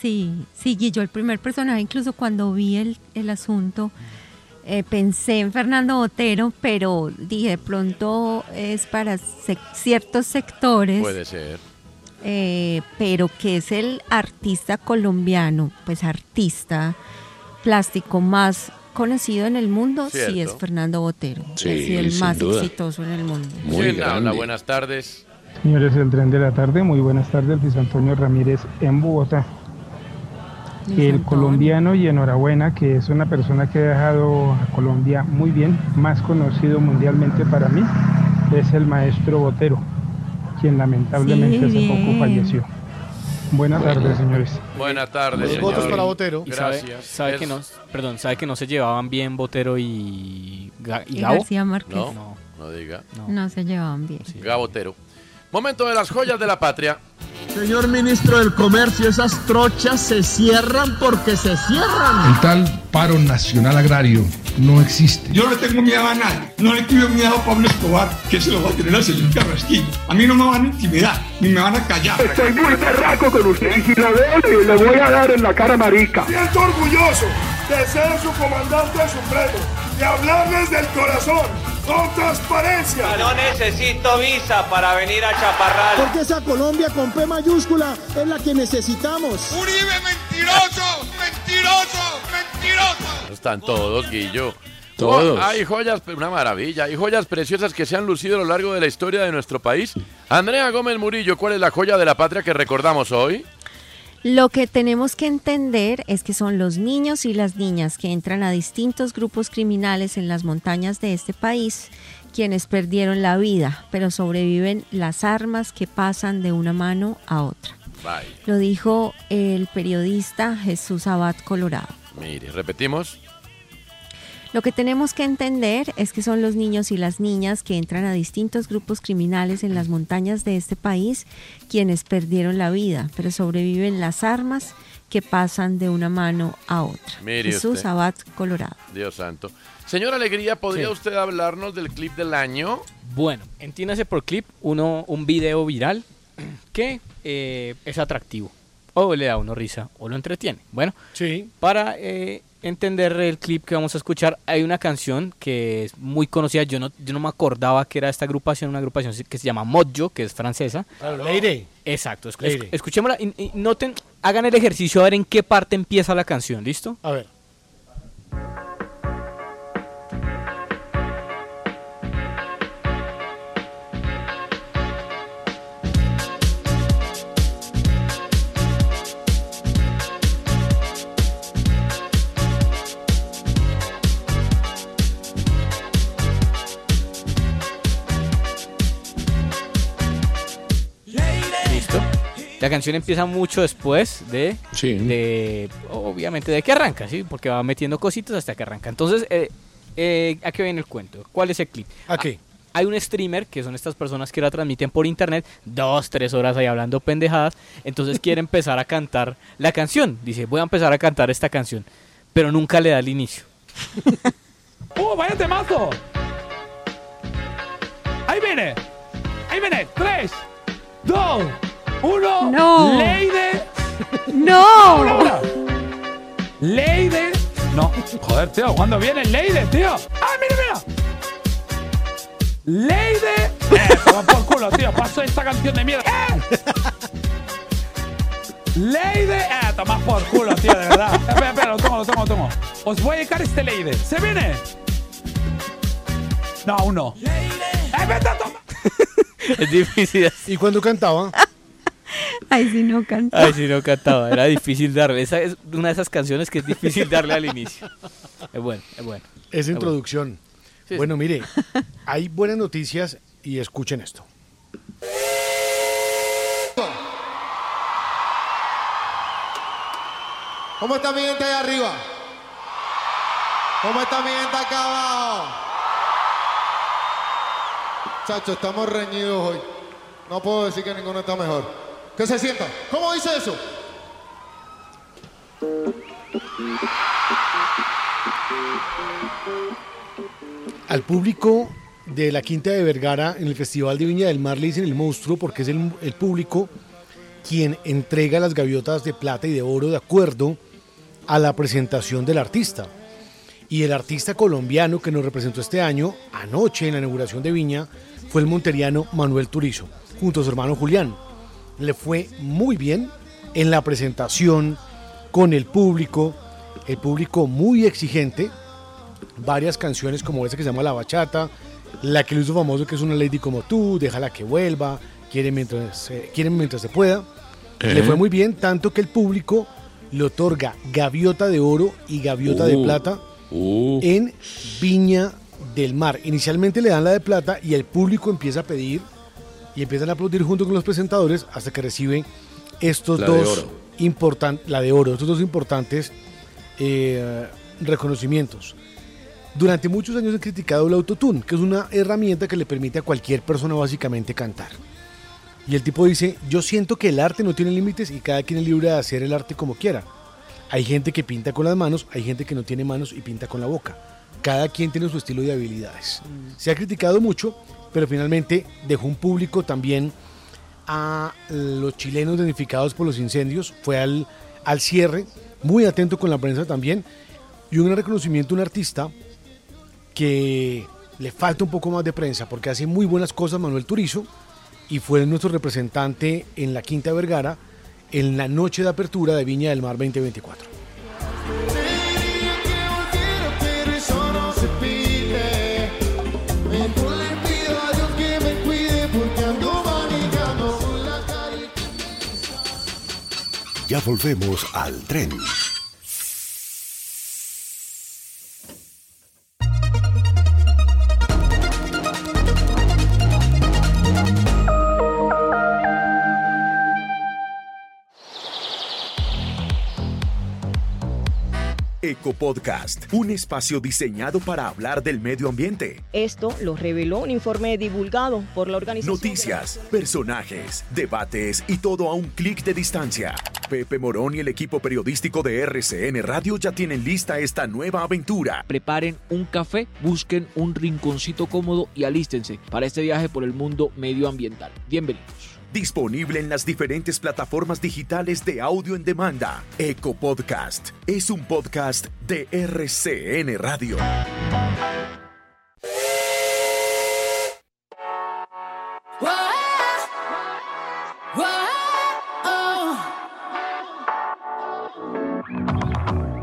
sí, sí, Guillo, el primer personaje, incluso cuando vi el, el asunto, eh, pensé en Fernando Botero, pero dije, de pronto es para sec- ciertos sectores, Puede ser. Eh, pero que es el artista colombiano, pues artista plástico más conocido en el mundo, sí Cierto. es Fernando Botero. Sí, es el más duda. exitoso en el mundo. Muy ¿Quién habla? grande. Buenas tardes. Señores del tren de la tarde, muy buenas tardes, Luis Antonio Ramírez en Bogotá. Luis El Antonio. colombiano y enhorabuena que es una persona que ha dejado a Colombia muy bien, más conocido mundialmente para mí, es el maestro Botero, quien lamentablemente Sí, hace poco falleció. Buenas tardes, señores. Buenas tardes, Los votos para Botero. Y sabe, Gracias. sabe que Es- no, perdón, sabe que no se llevaban bien Botero y, Ga- y Y Gabo. García Márquez. No, No. no, diga. se llevaban bien. Gabotero. Momento de las joyas de la patria. Señor ministro del Comercio, esas trochas se cierran porque se cierran. El tal paro nacional agrario no existe. Yo no le tengo miedo a nadie. No le tuve miedo a Pablo Escobar, que se lo va a tener al señor Carrasquillo. A mí no me van a intimidar, ni me van a callar. Estoy muy berraco con usted y si lo veo le voy a dar en la cara marica. Siento orgulloso de ser su comandante supremo, de hablarles del corazón, con transparencia. No necesito visa para venir a Chaparral. Porque esa Colombia con P mayúscula es la que necesitamos. Uribe mentiroso, mentiroso, mentiroso. Están todos, Guillo. Todos. Oh, hay joyas, una maravilla. Hay joyas preciosas que se han lucido a lo largo de la historia de nuestro país. Andrea Gómez Murillo, ¿cuál es la joya de la patria que recordamos hoy? Lo que tenemos que entender es que son los niños y las niñas que entran a distintos grupos criminales en las montañas de este país quienes perdieron la vida, pero sobreviven las armas que pasan de una mano a otra. Bye. Lo dijo el periodista Jesús Abad Colorado. Mire, repetimos. Lo que tenemos que entender es que son los niños y las niñas que entran a distintos grupos criminales en las montañas de este país quienes perdieron la vida, pero sobreviven las armas que pasan de una mano a otra. Mire Jesús usted. Abad Colorado. Dios santo. Señor Alegría, ¿podría Sí. usted hablarnos del clip del año? Bueno, entiéndase por clip uno, un video viral que eh, es atractivo. O le da a uno risa o lo entretiene. Bueno, sí. para eh, entender el clip que vamos a escuchar, hay una canción que es muy conocida. Yo no, yo no me acordaba que era esta agrupación, una agrupación que se llama Mojo, que es francesa. Claro, Leire. Exacto. escu- Leire. escuchémosla y, y noten, hagan el ejercicio a ver en qué parte empieza la canción, ¿listo? A ver. La canción empieza mucho después de, de obviamente, de que arranca, ¿sí? Porque va metiendo cositas hasta que arranca. Entonces, eh, eh, ¿a qué viene el cuento? ¿Cuál es el clip? ¿A qué? Ah, Hay un streamer, que son estas personas que la transmiten por internet, dos, tres horas ahí hablando pendejadas, entonces <laughs> quiere empezar a cantar la canción. Dice, voy a empezar a cantar esta canción, pero nunca le da el inicio. <laughs> ¡Uh, vaya temazo! Ahí viene. Ahí viene. Tres, dos, uno. No. Leide. ¡No! Ahora, ahora. Leide. No, joder, tío, ¿cuándo viene Leide, tío? ¡Ah, mira, mira! Leide. Eh, toma por culo, tío. Paso esta canción de mierda. ¡Eh! Leide. Eh, toma por culo, tío, de verdad. Espera, espera, lo tomo, lo tomo, lo tomo. Os voy a dedicar este Leide. ¿Se viene? No, aún no. ¡Eh, vete a tomar! Es difícil. ¿Y cuando cantaba? Ay, si no canta. Ay, si no cantaba, era difícil darle. Esa es una de esas canciones que es difícil darle al inicio. Es bueno, es bueno. Esa Es bueno. introducción. Sí, bueno, mire, hay buenas noticias y escuchen esto. ¿Cómo está mi gente allá arriba? ¿Cómo está mi gente acá abajo? Chacho, estamos reñidos hoy. No puedo decir que ninguno está mejor. ¿Qué se sienta? ¿Cómo dice eso? Al público de la Quinta de Vergara en el Festival de Viña del Mar le dicen el monstruo porque es el, el público quien entrega las gaviotas de plata y de oro de acuerdo a la presentación del artista. Y el artista colombiano que nos representó este año, anoche en la inauguración de Viña, fue el monteriano Manuel Turizo, junto a su hermano Julián. Le fue muy bien en la presentación con el público, el público muy exigente, varias canciones como esa que se llama La Bachata, la que lo hizo famoso que es una lady como tú, déjala que vuelva, quiere mientras, se- quiere mientras se pueda. Eh. Le fue muy bien, tanto que el público le otorga gaviota de oro y gaviota de Uh. plata en Viña del Mar. Inicialmente le dan la de plata y el público empieza a pedir y empiezan a aplaudir junto con los presentadores hasta que recibe estos La dos importantes, la de oro, estos dos importantes eh, reconocimientos. Durante muchos años he criticado el autotune, que es una herramienta que le permite a cualquier persona básicamente cantar. Y el tipo dice, yo siento que el arte no tiene límites y cada quien es libre de hacer el arte como quiera. Hay gente que pinta con las manos, hay gente que no tiene manos y pinta con la boca. Cada quien tiene su estilo de habilidades. Se ha criticado mucho, pero finalmente dejó un público también a los chilenos damnificados por los incendios. Fue al, al cierre, muy atento con la prensa también. Y un reconocimiento a un artista que le falta un poco más de prensa porque hace muy buenas cosas Manuel Turizo y fue nuestro representante en la Quinta Vergara en la noche de apertura de Viña del Mar 2024. Ya volvemos al tren. Ecopodcast, un espacio diseñado para hablar del medio ambiente. Esto lo reveló un informe divulgado por la organización. Noticias, personajes, debates y todo a un clic de distancia. Pepe Morón y el equipo periodístico de RCN Radio ya tienen lista esta nueva aventura. Preparen un café, busquen un rinconcito cómodo y alístense para este viaje por el mundo medioambiental. Bienvenidos. Disponible en las diferentes plataformas digitales de audio en demanda. Ecopodcast es un podcast de RCN Radio.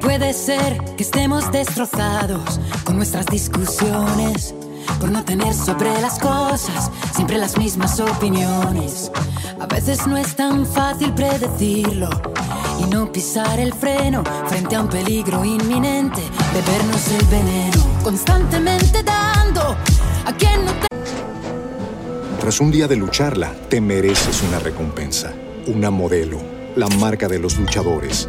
Puede ser que estemos destrozados con nuestras discusiones, por no tener sobre las cosas siempre las mismas opiniones. A veces no es tan fácil predecirlo y no pisar el freno frente a un peligro inminente, bebernos el veneno, constantemente dando a quien no te... Tras un día de lucharla, te mereces una recompensa, una modelo, la marca de los luchadores.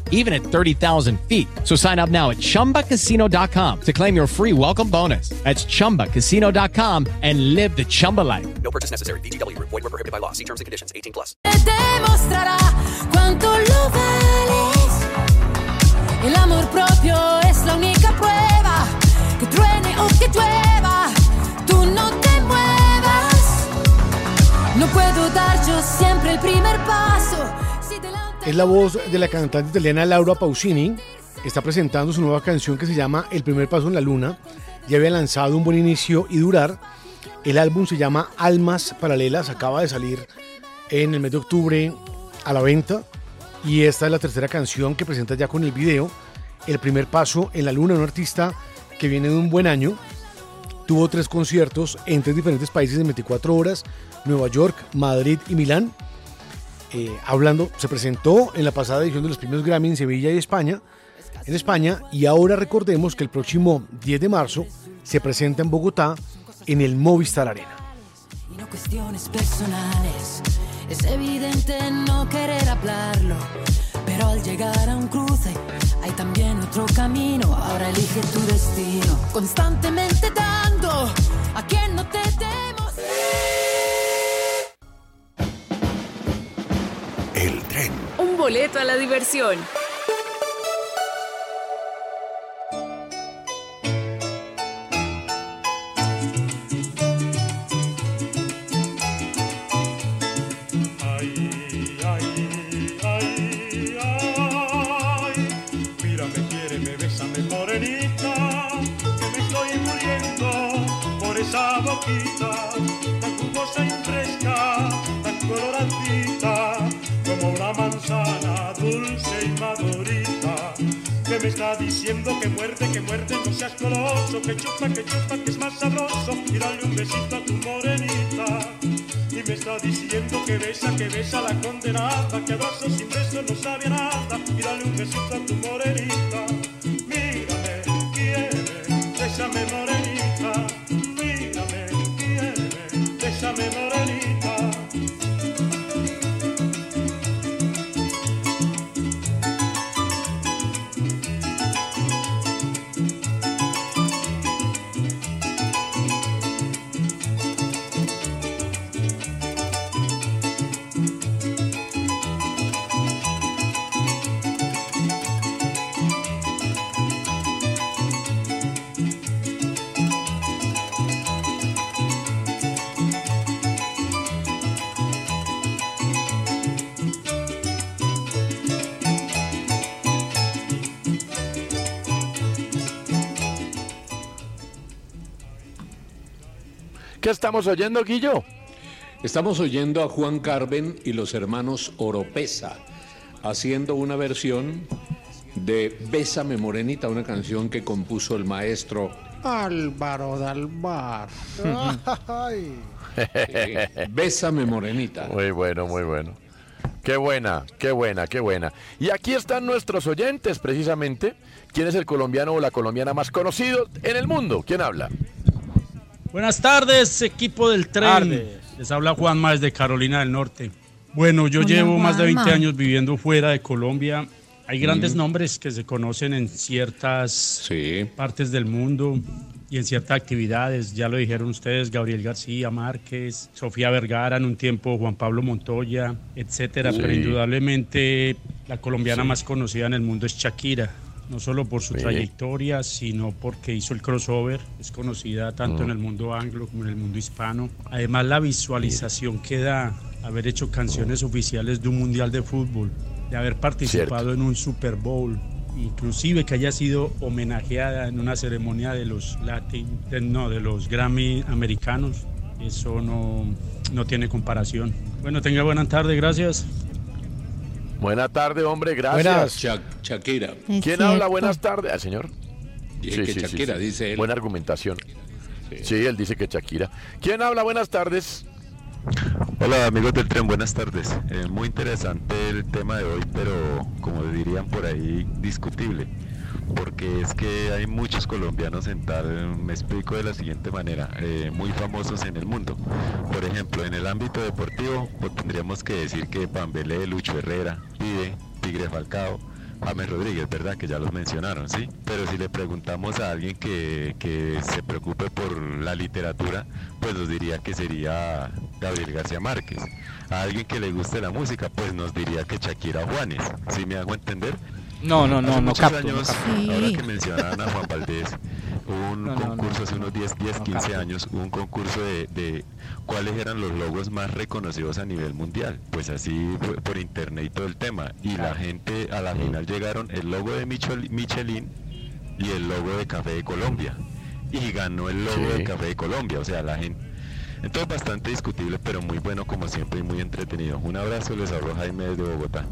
even at 30,000 feet. So sign up now at chumbacasino.com to claim your free welcome bonus. That's chumbacasino.com and live the Chumba life. No purchase necessary. VGW Group. Void were prohibited by law. See terms and conditions. 18 plus. demostrará cuánto lo vales. El amor propio es la única prueba. Que truene o que llueva, tú no te muevas. No puedo dar yo siempre el primer paso. Es la voz de la cantante italiana Laura Pausini. Está presentando su nueva canción que se llama El primer paso en la luna. Ya había lanzado un buen inicio y durar. El álbum se llama Almas Paralelas. Acaba de salir en el mes de octubre a la venta. Y esta es la tercera canción que presenta ya con el video. El primer paso en la luna, un artista que viene de un buen año. Tuvo tres conciertos en tres diferentes países en 24 horas. Nueva York, Madrid y Milán. Eh, hablando, se presentó en la pasada edición de los premios Grammy en Sevilla y España, en España, y ahora recordemos que el próximo 10 de marzo se presenta en Bogotá en el Movistar Arena. y no cuestiones personales. Es evidente no querer hablarlo, pero al llegar a un cruce hay también otro camino. Ahora elige tu destino, constantemente dando a quien no te demos. Boleto a la diversión. Me está diciendo que muerde, que muerde, no seas coloso, que chupa, que chupa, que es más sabroso, y dale un besito a tu morenita. Y me está diciendo que besa, que besa la condenada, que abrazo sin beso no sabe nada, y dale un besito a tu morenita. ¿Qué estamos oyendo, Guillo? Estamos oyendo a Juan Carven y los hermanos Oropesa haciendo una versión de Bésame Morenita, una canción que compuso el maestro Álvaro Dalbar. Ay. Bésame Morenita. Muy bueno, muy bueno. Qué buena, qué buena, qué buena. Y aquí están nuestros oyentes, precisamente. ¿Quién es el colombiano o la colombiana más conocido en el mundo? ¿Quién habla? Buenas tardes, equipo del tren. Tardes. Les habla Juan Más de Carolina del Norte. Bueno, yo Hola, llevo más de 20 Juanma. años viviendo fuera de Colombia. Hay grandes Mm. nombres que se conocen en ciertas partes del mundo y en ciertas actividades. Ya lo dijeron ustedes, Gabriel García Márquez, Sofía Vergara, en un tiempo Juan Pablo Montoya, etcétera. Sí. Pero indudablemente la colombiana Sí. más conocida en el mundo es Shakira. No solo por su Sí. trayectoria, sino porque hizo el crossover. Es conocida tanto Mm. en el mundo anglo como en el mundo hispano. Además, la visualización que da haber hecho canciones oficiales de un mundial de fútbol, de haber participado en un Super Bowl, inclusive que haya sido homenajeada en una ceremonia de los Latin, de- no, de los Grammy americanos. Eso no, no tiene comparación. Bueno, tenga buena tarde, gracias. Buena tarde, hombre, gracias. Shak- Shakira. Es ¿Quién habla? Buenas tardes. ¿Al señor? Dice que Shakira, dice él. Buena argumentación. Sí. él dice que Shakira. ¿Quién habla? Buenas tardes. Hola amigos del tren, buenas tardes. Eh, muy interesante el tema de hoy, pero como dirían por ahí, discutible. Porque es que hay muchos colombianos en tal, me explico de la siguiente manera, eh, muy famosos en el mundo. Por ejemplo, en el ámbito deportivo, pues tendríamos que decir que Pambelé, Lucho Herrera, Pide, Tigre Falcao, James Rodríguez, ¿verdad? Que ya los mencionaron, ¿sí? Pero si le preguntamos a alguien que, que se preocupe por la literatura, pues nos diría que sería Gabriel García Márquez. A alguien que le guste la música, pues nos diría que Shakira Juanes. ¿Sí me hago entender? No, no, no, Hace no muchos capto, no años, capto. ahora que mencionaban a Juan Valdés, hubo un No, no, concurso no. hace unos 10, 10 No 15 capto. años, hubo un concurso de, de cuáles eran los logos más reconocidos a nivel mundial. Pues así fue por internet y todo el tema. Y la gente a la final llegaron el logo de Michel- Michelin y el logo de Café de Colombia. Y ganó el logo Sí. de Café de Colombia. O sea, la gente... Entonces bastante discutible, pero muy bueno como siempre y muy entretenido. Un abrazo, les hablo Jaime desde Bogotá.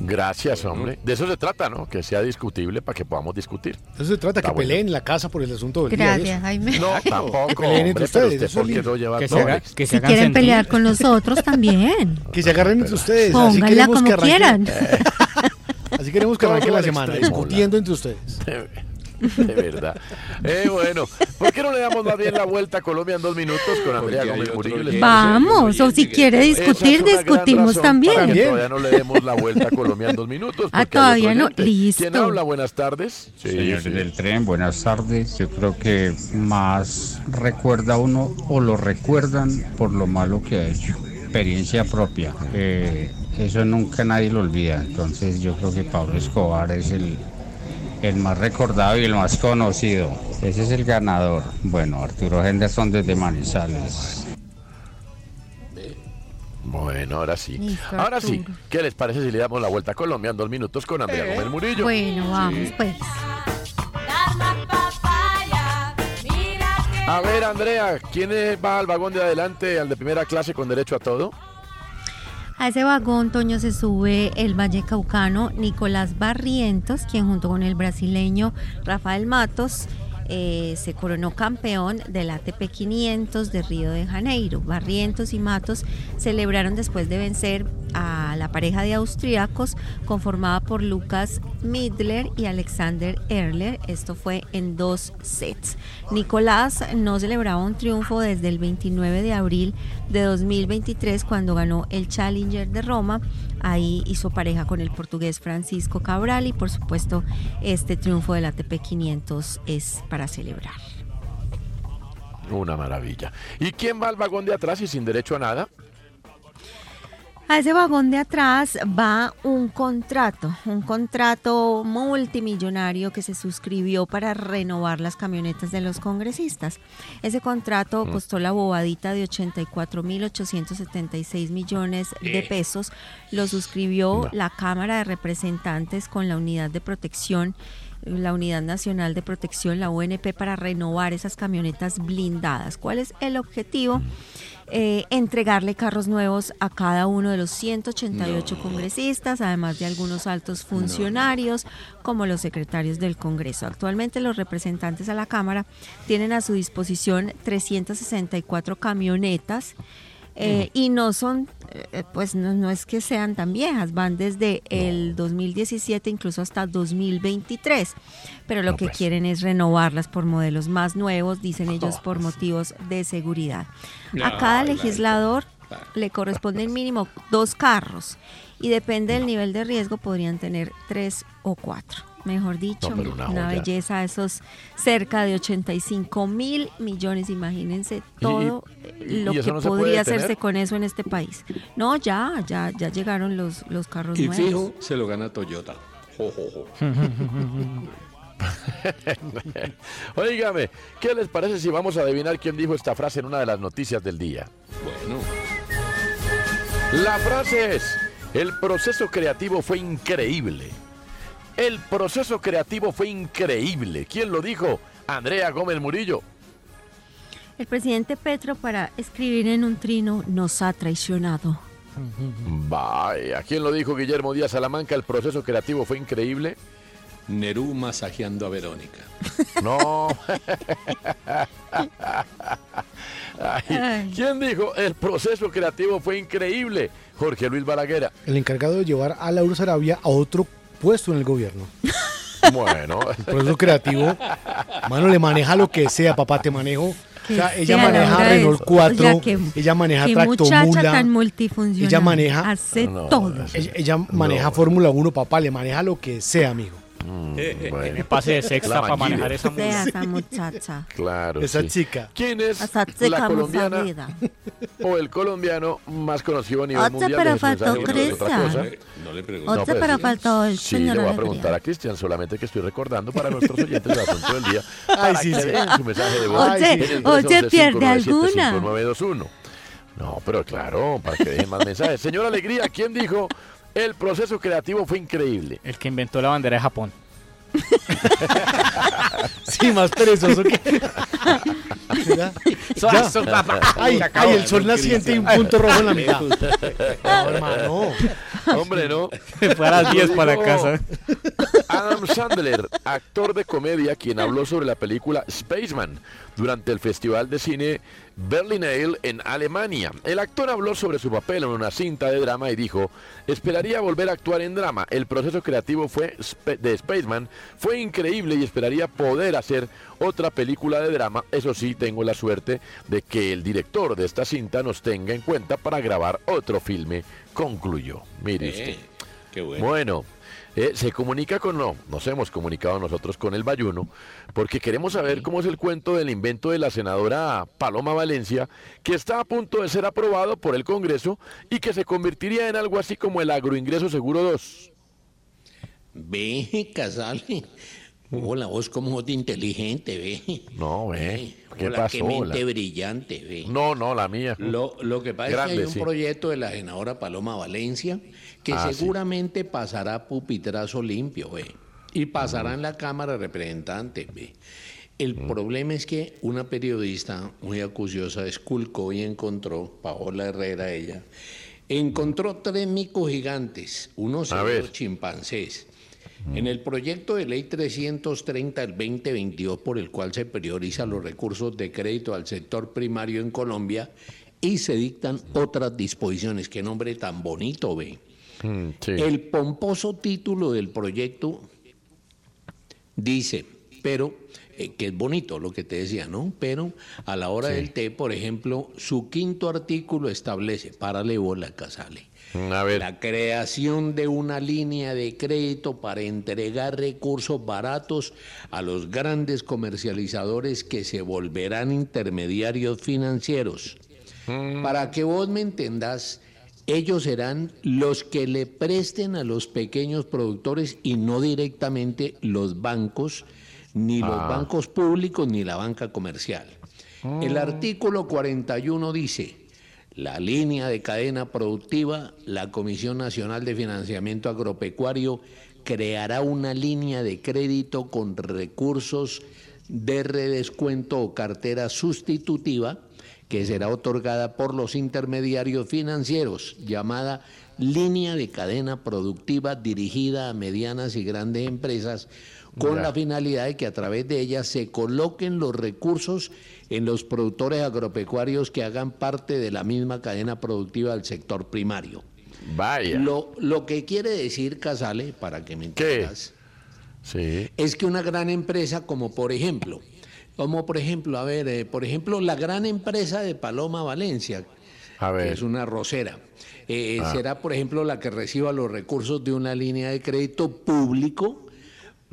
Gracias, hombre. De eso se trata, ¿no? Que sea discutible para que podamos discutir. Eso se trata, Está que bueno. peleen en la casa por el asunto del día. Gracias, eso. Jaime. No, tampoco, que peleen entre hombre, pero ustedes. usted por qué lleva Que se haga- que se Si quieren sentir. pelear con nosotros también. <laughs> Que se agarren entre ustedes. Pónganla como que quieran. <laughs> Así queremos que arranque la semana, discutiendo entre ustedes. <laughs> <laughs> De verdad. Eh, bueno, ¿por qué no le damos más bien la vuelta a Colombia en dos minutos con Andrea Gómez Murillo? Vamos, o si quiere es discutir, gran discutimos razón Para que también. todavía no le demos la vuelta a Colombia en dos minutos. Ah, todavía no. Listo. ¿Quién habla? Buenas tardes. Sí, Señores sí. del tren, buenas tardes. Yo creo que más recuerda uno o lo recuerdan por lo malo que ha hecho. Experiencia propia. Eh, eso nunca nadie lo olvida. Entonces yo creo que Pablo Escobar es el, el más recordado y el más conocido. Ese es el ganador. Bueno, Arturo Henderson desde Manizales. Bueno, ahora sí. Listo, Ahora sí. ¿Qué les parece si le damos la vuelta a Colombia en dos minutos con Andrea Gómez Murillo? Bueno, vamos Sí. pues. A ver, Andrea, ¿quién eh, va al vagón de adelante, al de primera clase con derecho a todo? A ese vagón, Toño, se sube el vallecaucano Nicolás Barrientos, quien junto con el brasileño Rafael Matos eh, se coronó campeón del ATP 500 de Río de Janeiro. Barrientos y Matos celebraron después de vencer a la pareja de austríacos conformada por Lucas Midler y Alexander Erler. Esto fue en dos sets. Nicolás no celebraba un triunfo desde el 29 de abril de 2023 cuando ganó el Challenger de Roma. Ahí hizo pareja con el portugués Francisco Cabral y por supuesto este triunfo del ATP 500 es para celebrar. Una maravilla. ¿Y quién va al vagón de atrás y sin derecho a nada? A ese vagón de atrás va un contrato, un contrato multimillonario que se suscribió para renovar las camionetas de los congresistas. Ese contrato Mm. costó la bobadita de 84.876 millones de pesos. Lo suscribió la Cámara de Representantes con la Unidad de Protección la Unidad Nacional de Protección, la UNP, para renovar esas camionetas blindadas. ¿Cuál es el objetivo? Eh, entregarle carros nuevos a cada uno de los 188 congresistas, además de algunos altos funcionarios, como los secretarios del Congreso. Actualmente los representantes a la Cámara tienen a su disposición 364 camionetas. Eh, y no son, eh, pues no, no es que sean tan viejas, van desde el 2017 incluso hasta 2023, pero lo No, que pues. quieren es renovarlas por modelos más nuevos, dicen ellos, por motivos de seguridad. A cada la- legislador le corresponden mínimo dos carros y depende del nivel de riesgo podrían tener tres o cuatro. Mejor dicho, No, una una, belleza, esos cerca de 85 mil millones, imagínense todo y- lo y que no podría hacerse con eso en este país. No, ya, ya, ya llegaron los, los carros Y nuevos. fijo, se lo gana Toyota. Jo, jo, jo. <laughs> Óigame, ¿qué les parece si vamos a adivinar quién dijo esta frase en una de las noticias del día? Bueno. La frase es, el proceso creativo fue increíble. El proceso creativo fue increíble. ¿Quién lo dijo? Andrea Gómez Murillo. El presidente Petro para escribir en un trino nos ha traicionado. Vaya, ¿quién lo dijo? Guillermo Díaz Salamanca, el proceso creativo fue increíble. Nerú masajeando a Verónica. <laughs> No. Ay, ¿Quién dijo? El proceso creativo fue increíble. Jorge Luis Balaguer. El encargado de llevar a Laura Sarabia a otro puesto en el gobierno. <laughs> Bueno. El proceso creativo, mano, le maneja lo que sea, papá, te manejo. O sea, Que ella sea, maneja Renault es- 4, oiga, qué- ella maneja muchacha tractomula. tan multifuncional. Ella maneja Hace todo. Ella, ella maneja Fórmula 1, papá, le maneja lo que sea, amigo. Mm, bueno. me pase de sexta La para manejar esa Sea esa muchacha. <laughs> Claro. Esa sí. chica. ¿Quién es Esa la chica colombiana musabida. o el colombiano más conocido a nivel Oye, mundial? pero faltó que no otra cosa? Cristian. No le pregunto. Oye, pero faltó el Sí, señor le voy a preguntar a Cristian, solamente que estoy recordando para nuestros oyentes el asunto del día. <laughs> Ay, sí, sí. su mensaje de voz. Oye, oye, 311 ¿pierde 597 alguna? 5921. No, pero claro, para que dejen más mensajes. Señor Alegría, ¿quién dijo el proceso creativo fue increíble? El que inventó la bandera de Japón. <laughs> Sí, más perezoso que. Ay, el sol naciente y un punto rojo en la mitad. <laughs> No, hermano. Hombre, no. Fue a las 10 para casa. Adam Sandler, actor de comedia, quien habló sobre la película Spaceman durante el Festival de Cine Berlinale en Alemania. El actor habló sobre su papel en una cinta de drama y dijo, esperaría volver a actuar en drama. El proceso creativo fue de Spaceman fue increíble y esperaría poder hacer otra película de drama. Eso sí, tengo la suerte de que el director de esta cinta nos tenga en cuenta para grabar otro filme. Concluyó. Mire usted. Eh, qué bueno. Bueno, eh, se comunica con no, nos hemos comunicado nosotros con el Bayuno, porque queremos saber cómo es el cuento del invento de la senadora Paloma Valencia, que está a punto de ser aprobado por el Congreso y que se convertiría en algo así como el agroingreso seguro 2. Ve, Casale. Hola, vos como de inteligente, ve. No, ve. ¿Qué pasó? qué mente La- brillante, ve. No, no, la mía. Lo, lo que pasa Grande, es que hay un sí. proyecto de la senadora Paloma Valencia que Ah, sí. seguramente pasará a pupitrazo limpio, ve. Y pasará en la Cámara de Representantes, ve. El problema es que una periodista muy acuciosa esculcó y encontró, Paola Herrera ella, encontró tres micos gigantes, unos chimpancés. En el proyecto de ley 330 del 2022, por el cual se priorizan los recursos de crédito al sector primario en Colombia y se dictan otras disposiciones. Qué nombre tan bonito, ve. Mm, sí. El pomposo título del proyecto dice, pero, eh, que es bonito lo que te decía, ¿no? Pero a la hora Sí. del té, por ejemplo, su quinto artículo establece, párale bola, Casale, A ver. la creación de una línea de crédito para entregar recursos baratos a los grandes comercializadores que se volverán intermediarios financieros. Para que vos me entendas, ellos serán los que le presten a los pequeños productores y no directamente los bancos, ni los Ah. bancos públicos, ni la banca comercial. El artículo 41 dice, la línea de cadena productiva, la Comisión Nacional de Financiamiento Agropecuario creará una línea de crédito con recursos de redescuento o cartera sustitutiva que será otorgada por los intermediarios financieros, llamada línea de cadena productiva dirigida a medianas y grandes empresas, con Ya. la finalidad de que a través de ella se coloquen los recursos en los productores agropecuarios que hagan parte de la misma cadena productiva del sector primario. Vaya. Lo, lo que quiere decir, Casale, para que me entiendas, Sí. es que una gran empresa como por ejemplo, como por ejemplo, a ver, eh, por ejemplo, la gran empresa de Paloma Valencia, A que ver. es una rosera, eh, Ah. será por ejemplo la que reciba los recursos de una línea de crédito público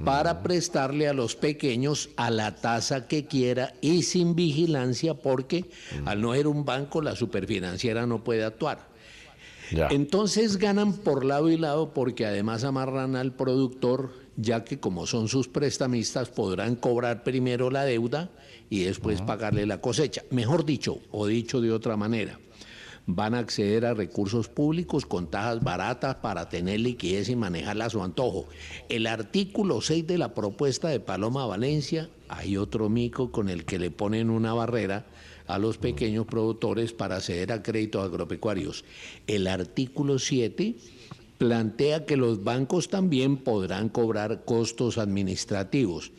para prestarle a los pequeños a la tasa que quiera y sin vigilancia porque al no ser un banco la superfinanciera no puede actuar. Ya. Entonces ganan por lado y lado porque además amarran al productor, ya que como son sus prestamistas podrán cobrar primero la deuda y después pagarle la cosecha. Mejor dicho, o dicho de otra manera, van a acceder a recursos públicos con tasas baratas para tener liquidez y manejarla a su antojo. El artículo 6 de la propuesta de Paloma Valencia, hay otro mico con el que le ponen una barrera a los pequeños productores para acceder a créditos agropecuarios. El artículo 7 plantea que los bancos también podrán cobrar costos administrativos.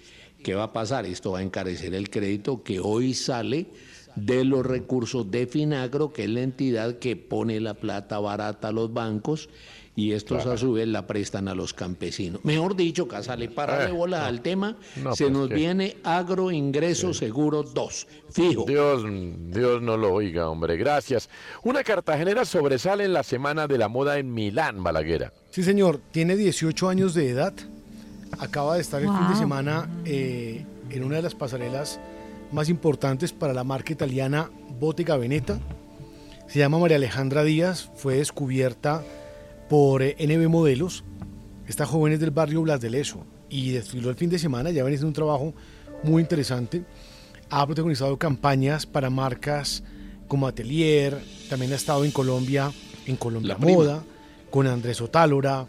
¿Qué va a pasar? Esto va a encarecer el crédito que hoy sale de los recursos de Finagro, que es la entidad que pone la plata barata a los bancos y estos a su vez la prestan a los campesinos. Mejor dicho, Casale, para Eh, bola no. al tema, No, se pues, nos viene agro ingreso seguro 2, fijo. Dios, Dios no lo oiga, hombre. Gracias. Una cartagenera sobresale en la Semana de la Moda en Milán, Balaguera. Sí, señor, tiene 18 años de edad. Acaba de estar el fin de semana eh, en una de las pasarelas más importantes para la marca italiana Bottega Veneta. Se llama María Alejandra Díaz, fue descubierta por eh, NB Modelos. Esta joven es del barrio Blas de Leso y desfiló el fin de semana, ya viene haciendo un trabajo muy interesante. Ha protagonizado campañas para marcas como Atelier, también ha estado en Colombia, en Colombia La prima. Moda, con Andrés Otálora,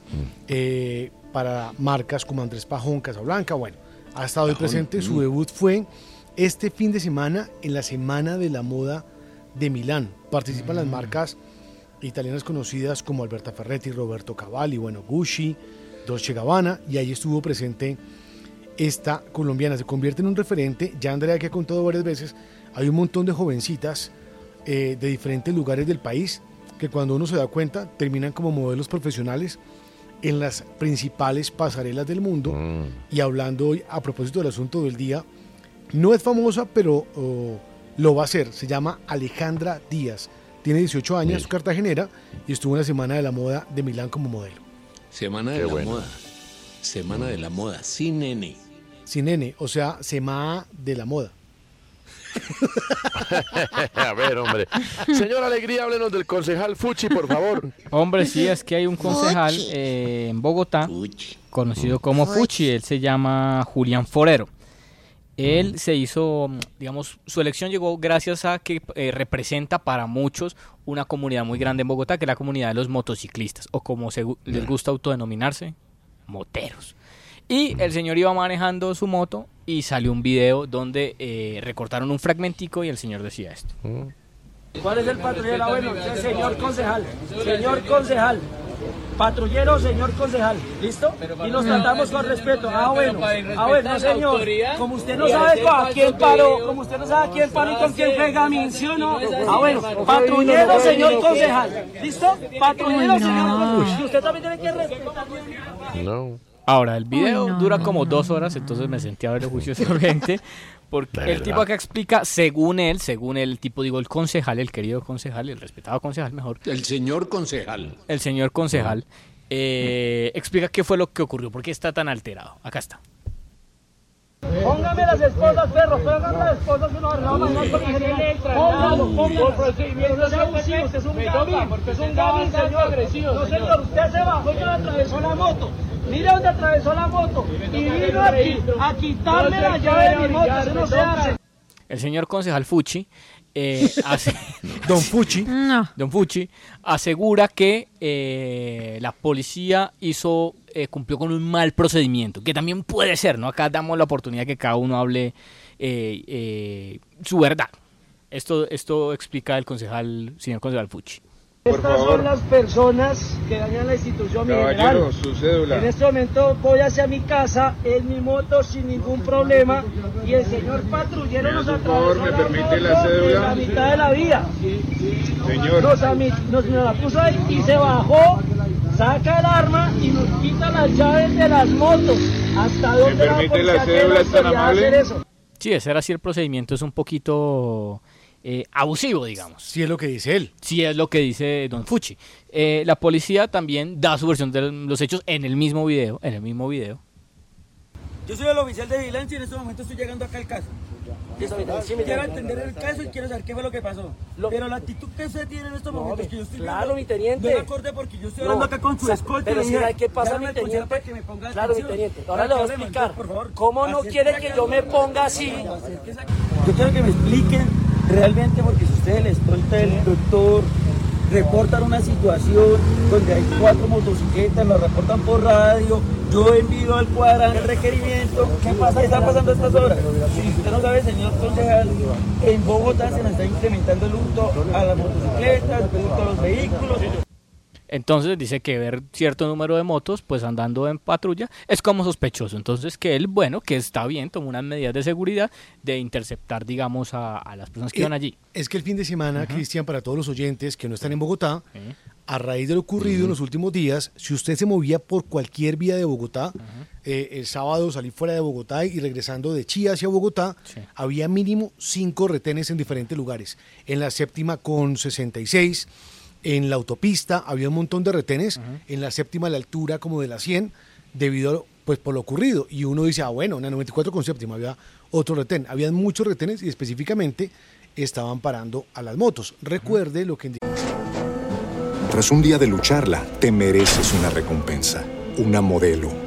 eh, para marcas como Andrés Pajón, Casablanca, bueno, ha estado ahí Pajón, presente. Su mm. debut fue este fin de semana en la Semana de la Moda de Milán. Participan las marcas italianas conocidas como Alberta Ferretti, Roberto Cavalli, bueno, Gucci, Dolce Gabbana, y ahí estuvo presente esta colombiana. Se convierte en un referente, ya Andrea que ha contado varias veces, hay un montón de jovencitas eh, de diferentes lugares del país que cuando uno se da cuenta terminan como modelos profesionales en las principales pasarelas del mundo. Y hablando hoy a propósito del asunto del día, no es famosa, pero oh, lo va a ser. Se llama Alejandra Díaz. Tiene 18 años, es cartagenera, y estuvo en la Semana de la Moda de Milán como modelo. Semana de Qué la bueno. moda. Semana de la moda, sin nene. Sin nene, o sea, Semana de la Moda. <laughs> A ver, hombre. Señor Alegría, háblenos del concejal Fuchi, por favor. Hombre, sí, es que hay un concejal eh, en Bogotá conocido como Fuchi. Él se llama Julián Forero. Él se hizo, digamos, su elección llegó gracias a que eh, representa para muchos una comunidad muy grande en Bogotá, que es la comunidad de los motociclistas, o como se les gusta autodenominarse, moteros. Y el señor iba manejando su moto y salió un video donde eh, recortaron un fragmentico y el señor decía esto. ¿Cuál es el patrullero? Bueno, señor concejal, señor concejal. Patrullero, señor concejal, ¿listo? Y nos tratamos con respeto. Ah, bueno, ah, bueno, señor. Como usted no sabe a quién paró, como usted no sabe a quién paró y con quién pega ¿sí o no? Ah, bueno, patrullero, señor concejal, ¿listo? Patrullero, señor concejal. Y usted también tiene que respetar. No. Ahora, el video dura como dos horas, entonces me sentí a ver el juicio urgente. <laughs> Porque De el verdad. tipo acá explica, según él, según el tipo, digo, el concejal, el querido concejal, el respetado concejal, mejor. El señor concejal. El señor concejal eh, explica qué fue lo que ocurrió, por qué está tan alterado. Acá está. Póngame las esposas, perro, póngame las esposas que nos arreglamos a con ingeniería. Póngalo, póngalo. No sea abusivo, usted es un usted es un gamin, señor. No, señor, usted se bajó y atravesó la moto. Mira dónde atravesó la moto. Y vino aquí a quitarme la llave de mi moto, eso no se hace. El señor concejal Fuchi, eh, <laughs> hace- Don Fuchi, Don Fuchi, asegura que eh, la policía hizo, eh, cumplió con un mal procedimiento, que también puede ser, ¿no? Acá damos la oportunidad que cada uno hable eh, eh, su verdad. Esto, esto explica el concejal, señor concejal Fuchi. Estas son las personas que dañan la institución, mi Caballero, general. su cédula. En este momento voy hacia mi casa en mi moto sin ningún problema y el señor patrullero nos favor, atravesó ¿me la permite la moto cédula? en la mitad de la vía. Señor. Nos, nos, nos la puso ahí y se bajó, saca el arma y nos quita las llaves de las motos. ¿Hasta dónde la permite la tiene cédula, tan amable? hacer eso? Sí, de ser así el procedimiento es un poquito eh, abusivo, digamos. Si es lo que dice él. Sí es lo que dice Don Fuchi. Eh, la policía también da su versión de los hechos en el mismo video, en el mismo video. Yo soy el oficial de vigilancia y en este momento estoy llegando acá al caso. Si me llega a entender el caso y quiero saber qué fue lo que pasó. Pero la actitud que usted tiene en estos momentos que yo estoy claro, viendo, mi teniente. No me acordé porque yo estoy No, hablando acá con su o sea, escolta. pero si dije, sabe qué pasa, llame mi teniente. para que me ponga Claro, mi teniente. Ahora le voy a que explicar. por favor. ¿Cómo no quiere que yo me ponga así? Yo quiero que me expliquen realmente porque si ustedes les escolta el doctor reportan una situación donde hay cuatro motocicletas, lo reportan por radio, yo envío al cuadrante requerimiento, ¿qué pasa? ¿Qué está pasando a estas horas? Si usted no sabe, señor concejal, en Bogotá se nos está incrementando el hurto a las motocicletas, el hurto a los vehículos. Entonces dice que ver cierto número de motos pues andando en patrulla es como sospechoso. Entonces que él, bueno, que está bien, tomó unas medidas de seguridad de interceptar, digamos, a, a las personas que Eh, iban allí. Es que el fin de semana, Cristian, para todos los oyentes que no están en Bogotá, a raíz de lo ocurrido en los últimos días, si usted se movía por cualquier vía de Bogotá, eh, el sábado salí fuera de Bogotá y regresando de Chía hacia Bogotá, había mínimo cinco retenes en diferentes lugares. En la séptima con 66, en la autopista había un montón de retenes, en la séptima a la altura como de la 100, debido pues por lo ocurrido. Y uno dice, ah, bueno, en la 94 con séptima había otro retén. Habían muchos retenes y específicamente estaban parando a las motos. Recuerde lo que... Tras un día de lucharla, te mereces una recompensa, una modelo,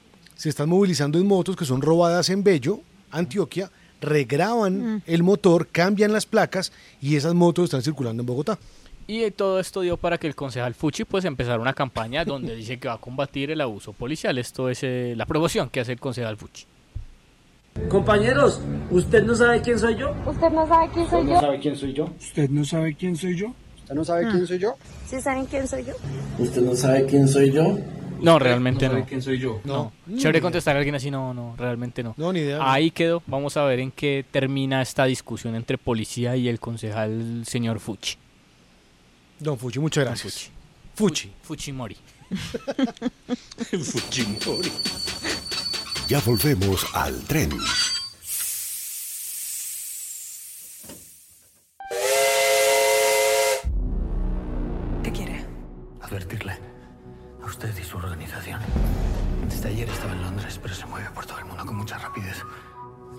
se están movilizando en motos que son robadas en Bello, Antioquia, regraban el motor, cambian las placas y esas motos están circulando en Bogotá. Y todo esto dio para que el concejal Fuchi pues empezara una campaña <laughs> donde dice que va a combatir el abuso policial. Esto es eh, la promoción que hace el concejal Fuchi. Compañeros, ¿usted no sabe quién soy yo? ¿Usted no sabe quién soy yo? sabe quién soy yo? ¿Usted no sabe quién soy yo? ¿Usted no sabe quién soy yo? ¿Sí saben quién soy yo? ¿Usted no sabe quién soy yo? No, realmente no. sabe quién soy yo? No. No. Chévere Ni contestar a alguien así, no, no, realmente no. No, ni idea. Ahí quedó. Vamos a ver en qué termina esta discusión entre policía y el concejal señor Fuchi. Don Fuchi, muchas gracias. Fuchi. Fuchimori. <laughs> Fujimori. Ya volvemos al tren. Usted y su organización. Desde ayer estaba en Londres, pero se mueve por todo el mundo con mucha rapidez.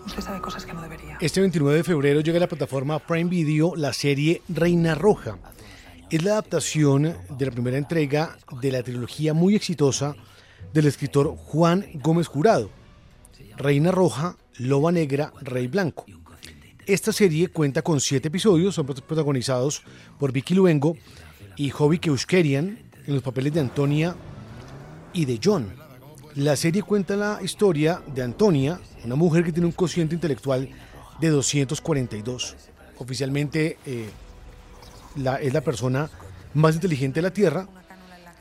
Usted sabe cosas que no debería. Este 29 de febrero llega a la plataforma Prime Video la serie Reina Roja. es la adaptación de la primera entrega de la trilogía muy exitosa del escritor Juan Gómez Jurado, Reina Roja, Loba Negra, Rey Blanco. Esta serie cuenta con siete episodios, son protagonizados por Vicky Luengo y Hobby Keuskerian en los papeles de Antonia y de John. La serie cuenta la historia de Antonia, una mujer que tiene un cociente intelectual de 242. Oficialmente eh, es la persona más inteligente de la Tierra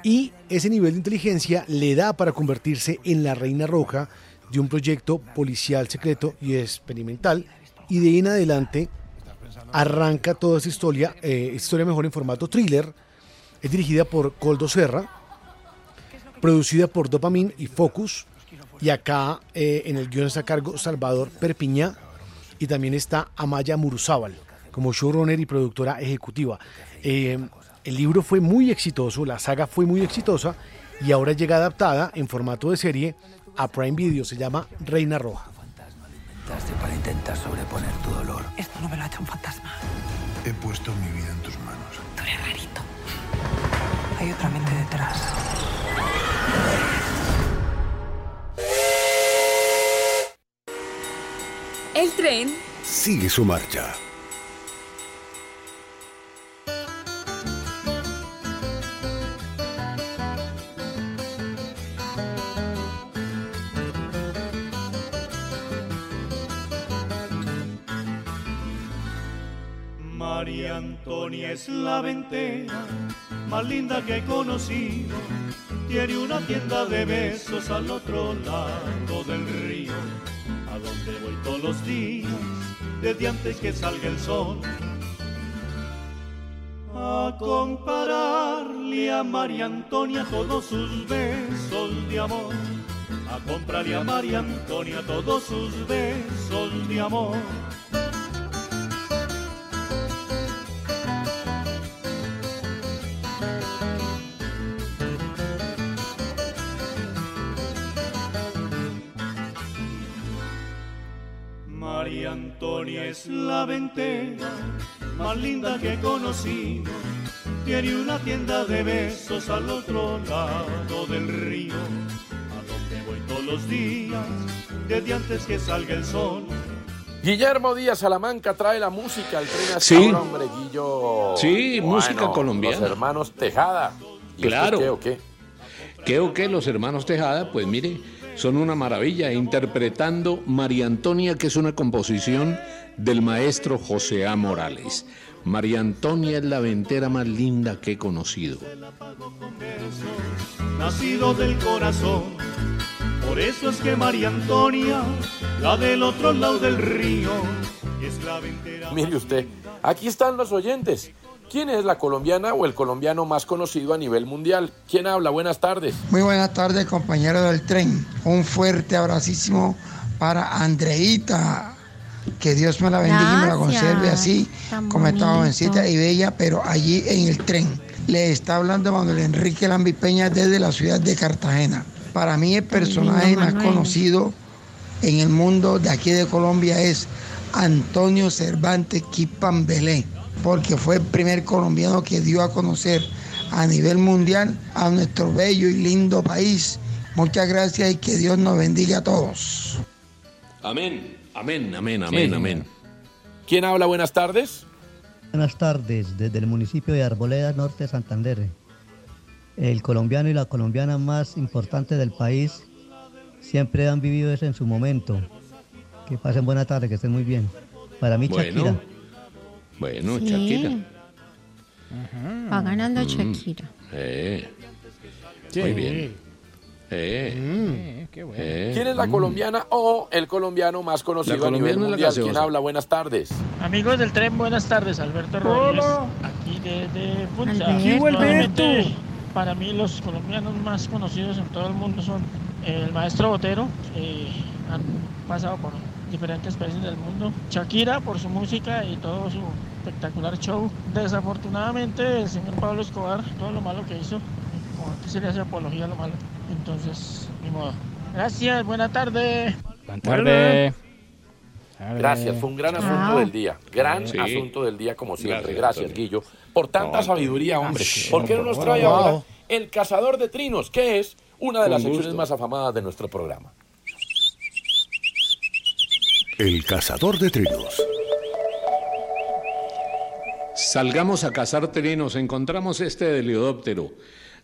y ese nivel de inteligencia le da para convertirse en la reina roja de un proyecto policial secreto y experimental y de ahí en adelante arranca toda esta historia, eh, historia mejor en formato thriller, es dirigida por Coldo Serra, producida por Dopamine y Focus y acá eh, en el guion está a cargo Salvador Perpiñá y también está Amaya Muruzábal como showrunner y productora ejecutiva. Eh, el libro fue muy exitoso, la saga fue muy exitosa y ahora llega adaptada en formato de serie a Prime Video, se llama Reina Roja. Para intentar sobreponer tu dolor. Esto no me lo ha hecho un fantasma. He puesto mi vida en tus manos. Tú eres rarito. Hay otra mente detrás. El tren Sigue su marcha. María Antonia es la ventera más linda que he conocido. Tiene una tienda de besos al otro lado del río, donde voy todos los días, desde antes que salga el sol. A compararle a María Antonia todos sus besos de amor. A comprarle a María Antonia todos sus besos de amor. Es la ventera más linda que he conocido. Tiene una tienda de besos al otro lado del río, a donde voy todos los días, desde antes que salga el sol. Guillermo Díaz Salamanca trae la música al tren hasta Sí. ahora, hombre, Guillo. Sí, música colombiana. Los hermanos Tejada. ¿Y esto Claro. qué o qué? ¿Qué o qué? Los hermanos Tejada, pues mire, son una maravilla interpretando María Antonia, que es una composición del maestro José A. Morales. María Antonia es la ventera más linda que he conocido. nacido del corazón. Por eso es que María Antonia, la del otro lado del río, es la ventera. Mire usted, aquí están los oyentes. ¿Quién es la colombiana o el colombiano más conocido a nivel mundial? ¿Quién habla? Buenas tardes. Muy buenas tardes, compañeros del tren. Un fuerte abracísimo para Andreita. Que Dios me la bendiga y me la conserve así, Tan como está bonito. jovencita y bella, pero allí en el tren. Le está hablando Manuel Enrique Lambi Peña desde la ciudad de Cartagena. Para mí el personaje lindo, más Manuel. conocido en el mundo de aquí de Colombia es Antonio Cervantes Quipambelé, porque fue el primer colombiano que dio a conocer a nivel mundial a nuestro bello y lindo país. Muchas gracias y que Dios nos bendiga a todos. Amén, amén, amén, amén, Sí. amén. ¿Quién habla? Buenas tardes. Buenas tardes, desde el municipio de Arboleda, norte de Santander. El colombiano y la colombiana más importante del país siempre han vivido eso en su momento. Que pasen buena tarde, que estén muy bien. Para mí, Bueno, Shakira. bueno, Sí. Shakira. Va ganando Mm. Shakira. Eh, Sí. Muy bien. Eh, Mm. eh, ¿Quién es la mm. colombiana o el colombiano más conocido La a nivel mundial? ¿Quién habla? Buenas tardes. Amigos del tren, buenas tardes. Alberto Rodríguez, aquí desde Funza. Aquí Para mí los colombianos más conocidos en todo el mundo son el maestro Botero, que han pasado por diferentes países del mundo. Shakira por su música y todo su espectacular show. Desafortunadamente el señor Pablo Escobar, todo lo malo que hizo, como que se le hace apología a lo malo. Entonces, ni modo. Gracias, buena tarde. Buenas tardes. Gracias, fue un gran asunto Ah. del día. Gran Sí. asunto del día, como siempre. Gracias. Guillo, por tanta No, sabiduría, hombre. ¿Por qué no nos trae wow. ahora El Cazador de Trinos, que es una de las secciones más afamadas de nuestro programa? El cazador de trinos. Salgamos a cazar trinos, encontramos este heliodóptero.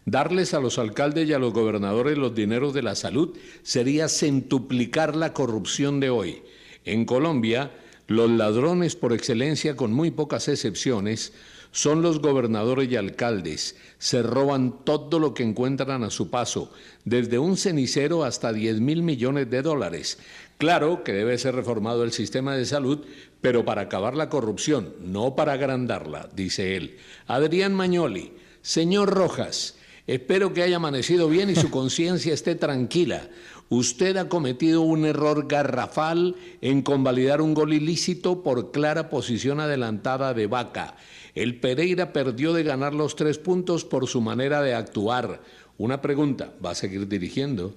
Darles a los alcaldes y a los gobernadores los dineros de la salud sería centuplicar la corrupción de hoy. En Colombia, los ladrones por excelencia, con muy pocas excepciones, son los gobernadores y alcaldes. Se roban todo lo que encuentran a su paso, desde un cenicero hasta 10 mil millones de dólares. Claro que debe ser reformado el sistema de salud, pero para acabar la corrupción, no para agrandarla, dice él. Adrián Mañoli, señor Rojas, espero que haya amanecido bien y su conciencia esté tranquila. Usted ha cometido un error garrafal en convalidar un gol ilícito por clara posición adelantada de Vaca. El Pereira perdió de ganar los tres puntos por su manera de actuar. Una pregunta, ¿va a seguir dirigiendo?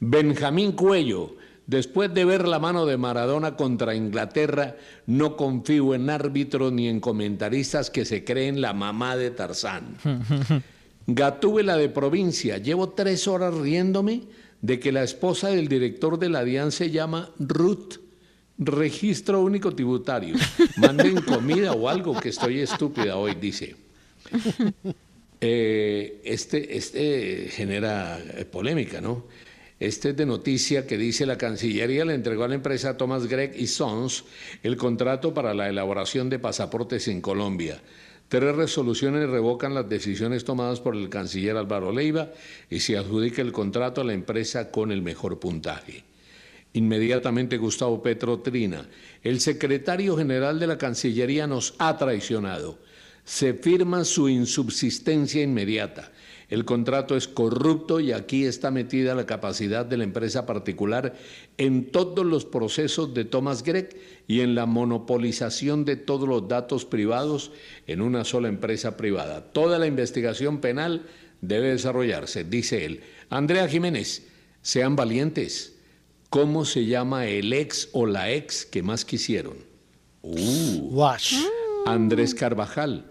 Benjamín Cuello, después de ver la mano de Maradona contra Inglaterra, no confío en árbitros ni en comentaristas que se creen la mamá de Tarzán. <laughs> Gatúbela de provincia, llevo tres horas riéndome de que la esposa del director de la DIAN se llama Ruth. Registro único tributario. <laughs> Manden comida o algo que estoy estúpida hoy, dice. Eh, este, este genera eh, polémica, ¿no? Este es de noticia que dice la Cancillería le entregó a la empresa Thomas Gregg y Sons el contrato para la elaboración de pasaportes en Colombia. Tres resoluciones revocan las decisiones tomadas por el canciller Álvaro Leiva y se adjudica el contrato a la empresa con el mejor puntaje. Inmediatamente Gustavo Petro Trina, el secretario general de la Cancillería nos ha traicionado. Se firma su insubsistencia inmediata. El contrato es corrupto y aquí está metida la capacidad de la empresa particular en todos los procesos de Thomas Gregg y en la monopolización de todos los datos privados en una sola empresa privada. Toda la investigación penal debe desarrollarse, dice él. Andrea Jiménez, sean valientes. ¿Cómo se llama el ex o la ex que más quisieron? Uh. Andrés Carvajal.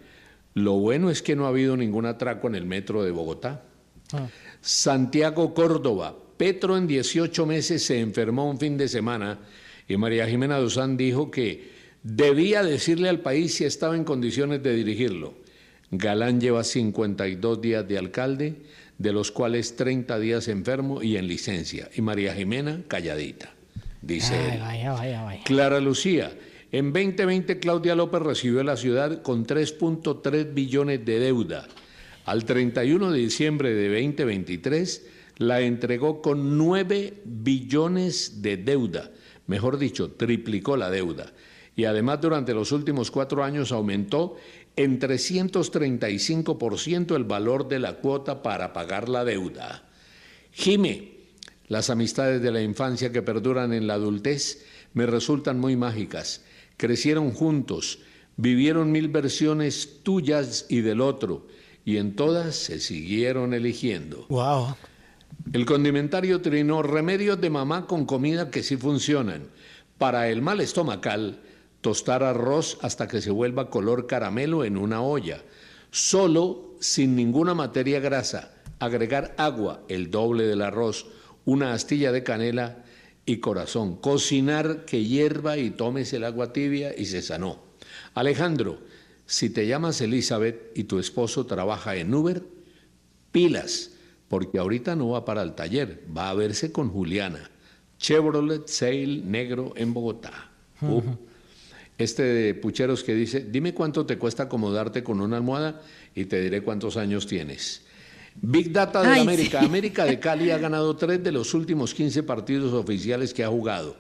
Lo bueno es que no ha habido ningún atraco en el metro de Bogotá. Santiago Córdoba. Petro en 18 meses se enfermó un fin de semana y María Jimena Duzán dijo que debía decirle al país si estaba en condiciones de dirigirlo. Galán lleva 52 días de alcalde, de los cuales 30 días enfermo y en licencia. Y María Jimena calladita, dice Ay, él. vaya, vaya, vaya. Clara Lucía. En 2020 Claudia López recibió la ciudad con 3.3 billones de deuda. Al 31 de diciembre de 2023 la entregó con 9 billones de deuda. Mejor dicho, triplicó la deuda. Y además durante los últimos cuatro años aumentó en 335% el valor de la cuota para pagar la deuda. Jime, las amistades de la infancia que perduran en la adultez me resultan muy mágicas. Crecieron juntos, vivieron mil versiones tuyas y del otro, y en todas se siguieron eligiendo. Wow. El condimentario trinó remedios de mamá con comida que sí funcionan. Para el mal estomacal, tostar arroz hasta que se vuelva color caramelo en una olla. Solo, sin ninguna materia grasa, agregar agua, el doble del arroz, una astilla de canela y corazón. Cocinar que hierva y tomes el agua tibia y se sanó. Alejandro, si te llamas Elizabeth y tu esposo trabaja en Uber, pilas, porque ahorita no va para el taller, va a verse con Juliana. Chevrolet Sail negro en Bogotá. Uh. Este de Pucheros que dice, dime cuánto te cuesta acomodarte con una almohada y te diré cuántos años tienes. Big Data de Ay, América. sí. América de Cali ha ganado tres de los últimos 15 partidos oficiales que ha jugado.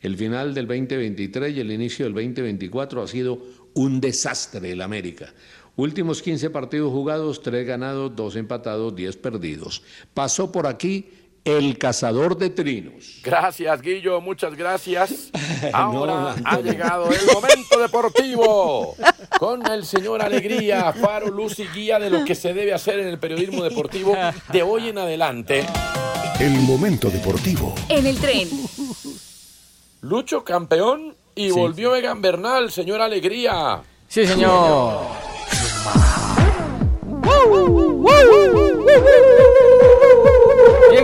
El final del 2023 y el inicio del 2024 ha sido un desastre el América. Últimos 15 partidos jugados, 3 ganados, 2 empatados, 10 perdidos. Pasó por aquí el cazador de trinos. Gracias, Guillo, muchas gracias. Ahora No, ha llegado el momento deportivo con el señor Alegría, faro, luz y guía de lo que se debe hacer en el periodismo deportivo de hoy en adelante. El momento deportivo. En el tren. Lucho campeón Y Sí. volvió Egan Bernal, señor Alegría. Sí, señor.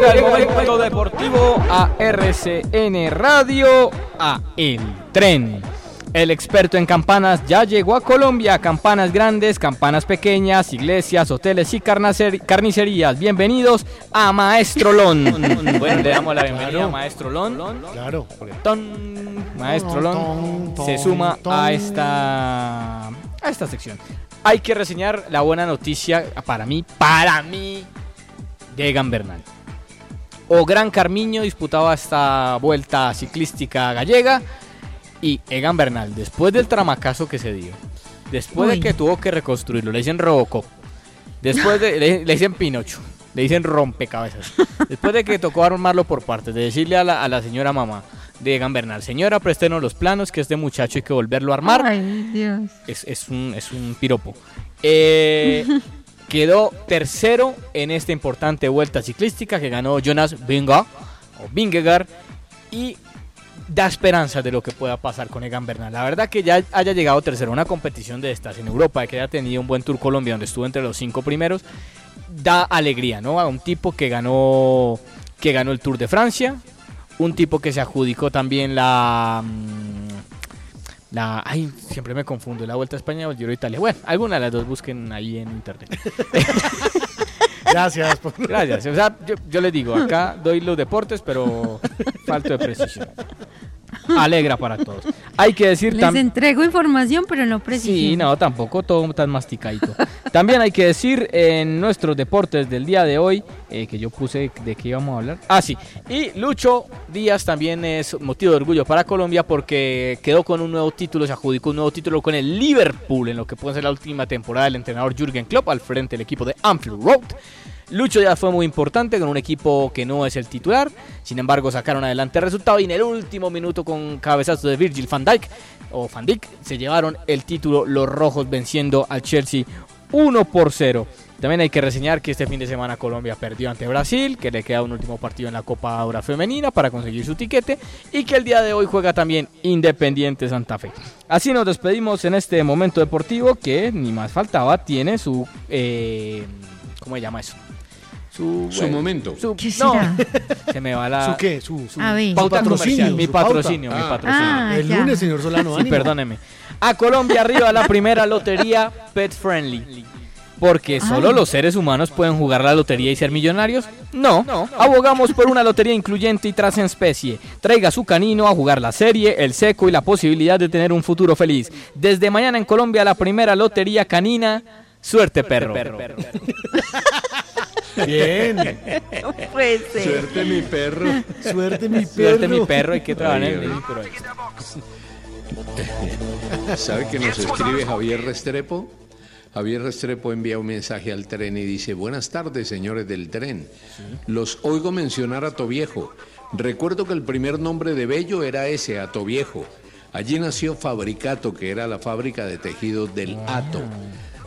Llega el momento deportivo a RCN Radio, a El Tren. El experto en campanas ya llegó a Colombia. Campanas grandes, campanas pequeñas, iglesias, hoteles y carnicerías. Bienvenidos a Maestro Lon. <laughs> bueno, le damos la bienvenida a Maestro Lon. Claro. Ton, Maestro Lon se suma a esta, a esta sección. Hay que reseñar la buena noticia para mí, para mí, de Egan Bernal. O Gran Carmiño disputaba esta vuelta ciclística gallega y Egan Bernal, después del tramacazo que se dio, después Uy. de que tuvo que reconstruirlo, le dicen Robocop, después de, le, le dicen Pinocho, le dicen rompecabezas, después de que tocó armarlo por partes, de decirle a la, a la señora mamá de Egan Bernal, señora, préstenos los planos que este muchacho hay que volverlo a armar, Ay, Dios. es, es un, es un piropo. Eh, <laughs> quedó tercero en esta importante vuelta ciclística que ganó Jonas Vinga o Vingegaard y da esperanza de lo que pueda pasar con Egan Bernal. La verdad que ya haya llegado tercero a una competición de estas en Europa, que haya tenido un buen Tour Colombia donde estuvo entre los cinco primeros, da alegría, ¿no? A un tipo que ganó que ganó el Tour de Francia, un tipo que se adjudicó también la mm, la ay, siempre me confundo, la Vuelta a España o el Giro de Italia. Bueno, alguna de las dos busquen ahí en internet. <laughs> Gracias. por- Gracias. O sea, yo, yo les digo, acá doy los deportes, pero falto de precisión. Alegra para todos. Hay que decir Les también. entrego información, pero no precisión. Sí, no, tampoco todo tan masticadito. También hay que decir en nuestros deportes del día de hoy, eh, que yo puse de qué íbamos a hablar. Ah, sí. Y Lucho Díaz también es motivo de orgullo para Colombia porque quedó con un nuevo título, se adjudicó un nuevo título con el Liverpool en lo que puede ser la última temporada del entrenador Jürgen Klopp al frente del equipo de Anfield Road. Lucho ya fue muy importante con un equipo que no es el titular. Sin embargo, sacaron adelante el resultado y en el último minuto con cabezazo de Virgil van Dijk o Van Dijk se llevaron el título los rojos venciendo al Chelsea 1 por 0. También hay que reseñar que este fin de semana Colombia perdió ante Brasil, que le queda un último partido en la Copa Ahora Femenina para conseguir su tiquete y que el día de hoy juega también Independiente Santa Fe. Así nos despedimos en este momento deportivo que ni más faltaba, tiene su... eh, ¿Cómo se llama eso? Su, Su momento. su- ¿Qué no, será? <laughs> se me va la... ¿Su qué? Su, su A ver. pauta patrocinio, mi pauta. patrocinio, mi Ah. patrocinio. Ah, El ya. lunes, señor Solano. Sí, ánimo. perdóneme. A Colombia arriba la primera lotería pet friendly. Porque solo Ay. los seres humanos pueden jugar la lotería y ser millonarios. No, abogamos por una lotería incluyente y tras en especie. Traiga su canino a jugar la serie, el seco y la posibilidad de tener un futuro feliz. Desde mañana en Colombia la primera lotería canina. Suerte perro. <laughs> Bien. No puede ser. Suerte mi perro. Suerte, mi perro. Suerte mi perro, hay que trabajar en el. <laughs> ¿Sabe que nos escribe Javier Restrepo? Javier Restrepo envía un mensaje al tren y dice, buenas tardes señores del tren. Los oigo mencionar a Toviejo. Recuerdo que el primer nombre de Bello era ese, Atoviejo. Allí nació Fabricato, que era la fábrica de tejidos del Ato.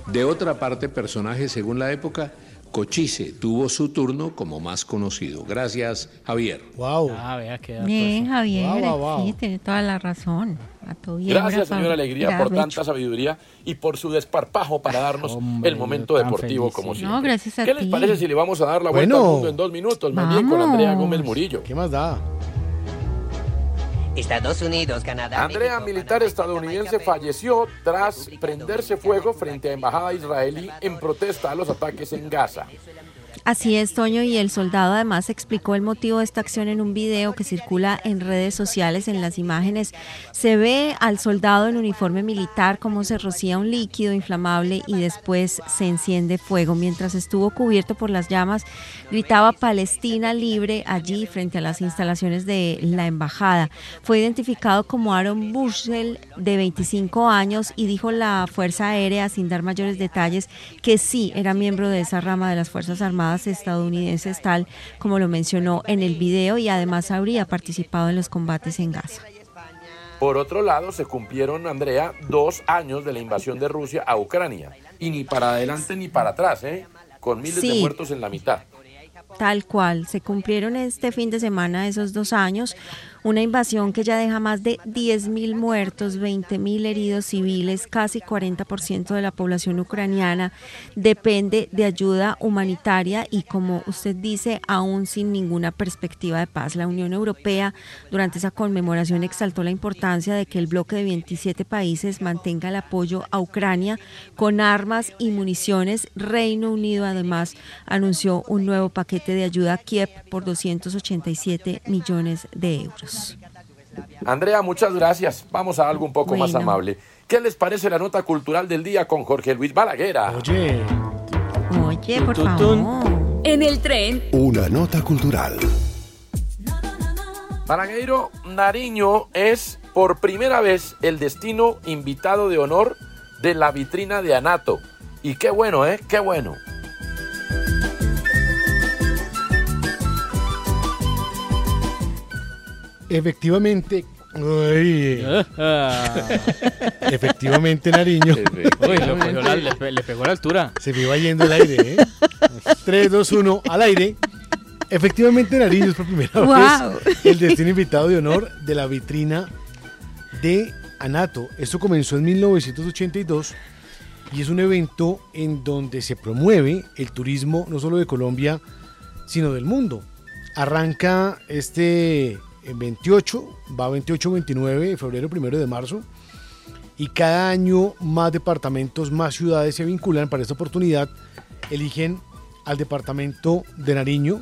De otra parte, personaje según la época, Cochise tuvo su turno como más conocido. Gracias, Javier. Wow. Ah, vea qué. Bien, Javier. Guau. Sí, tiene toda la razón. A tu bien, Gracias, señora Alegría, por tanta sabiduría y por su desparpajo para darnos Hombre, el momento deportivo feliz, como siempre. No, gracias a ¿Qué les ti. parece si le vamos a dar la vuelta Bueno. al mundo en dos minutos? Más bien con. Andrea Gómez Murillo. ¿Qué más da? Estados Unidos, Canadá. Andrea, México, militar Panamá, estadounidense, Jamaica, falleció tras República prenderse fuego frente a embajada israelí en protesta a los ataques en Gaza. Así es, Toño, y el soldado además explicó el motivo de esta acción en un video que circula en redes sociales. En las imágenes se ve al soldado en uniforme militar como se rocía un líquido inflamable y después se enciende fuego. Mientras estuvo cubierto por las llamas, gritaba Palestina libre allí frente a las instalaciones de la embajada. Fue identificado como Aaron Bushel, de 25 años, y dijo la Fuerza Aérea, sin dar mayores detalles, que sí era miembro de esa rama de las Fuerzas Armadas estadounidenses, tal como lo mencionó en el video, y además habría participado en los combates en Gaza. Por otro lado, se cumplieron, Andrea, dos años de la invasión de Rusia a Ucrania. Y ni para adelante ni para atrás, ¿eh? Con miles de muertos en la mitad. Tal cual, se cumplieron este fin de semana esos dos años. Una invasión que ya deja más de 10.000 muertos, 20.000 heridos civiles, casi 40% de la población ucraniana depende de ayuda humanitaria y como usted dice, aún sin ninguna perspectiva de paz. La Unión Europea durante esa conmemoración exaltó la importancia de que el bloque de 27 países mantenga el apoyo a Ucrania con armas y municiones. Reino Unido además anunció un nuevo paquete de ayuda a Kiev por 287 millones de euros. Andrea, muchas gracias. Vamos a algo un poco más amable. ¿Qué les parece la nota cultural del día con Jorge Luis Balaguera? Oye. Oye, por favor. En el tren, Una nota cultural. Balagueiro Nariño es por primera vez el destino invitado de honor de la vitrina de Anato. Y qué bueno, ¿eh? Qué bueno. Efectivamente. Uy. Efectivamente, Nariño. Uy, lo cogió la- le, pe- le pegó la altura. Se me iba yendo el aire, ¿eh? 3, 2, 1, al aire. Efectivamente, Nariño es por primera Guau. vez el destino invitado de honor de la vitrina de Anato. Esto comenzó en 1982 y es un evento en donde se promueve el turismo no solo de Colombia, sino del mundo. Arranca este eh, 28, va 28, 29 de febrero, primero de marzo. Y cada año más departamentos, más ciudades se vinculan para esta oportunidad. Eligen al departamento de Nariño.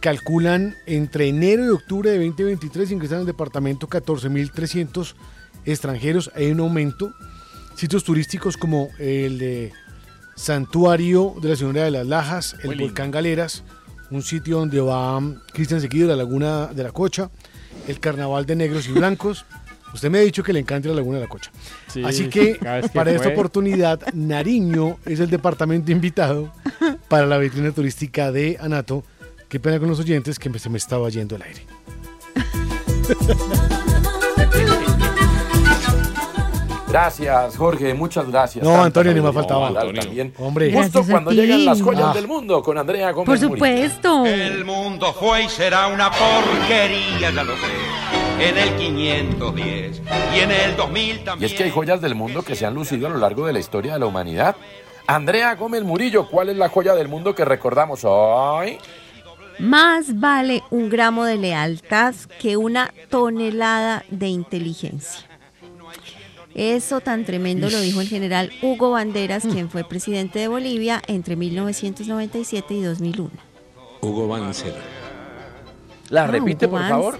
Calculan entre enero y octubre de 2023 ingresan al departamento 14.300 extranjeros. Hay un aumento. Sitios turísticos como el de Santuario de la Señora de las Lajas, el Muy lindo. Volcán Galeras, un sitio donde va Cristian Seguido, la Laguna de la Cocha, el Carnaval de Negros y Blancos. Usted me ha dicho que le encanta la Laguna de la Cocha. Sí, Así que, para esta oportunidad, Nariño es el departamento invitado para la vitrina turística de Anato. Qué pena con los oyentes que se me estaba yendo el aire. <laughs> Gracias, Jorge, muchas gracias. No, Tanta Antonio, ni me faltaba. también. Hombre. Justo Gracias a cuando ti. llegan las joyas Ah. del mundo con Andrea Gómez Por supuesto. El mundo fue y será una porquería, ya lo sé. En el 510 y en el 2000 Y también. es que hay joyas del mundo que se han lucido a lo largo de la historia de la humanidad. Andrea Gómez Murillo, ¿cuál es la joya del mundo que recordamos hoy? Más vale un gramo de lealtad que una tonelada de inteligencia. Eso tan tremendo lo dijo el general Hugo Banderas, quien fue presidente de Bolivia entre 1997 y 2001. Hugo Banzer. La Ah, repite, Hugo por favor.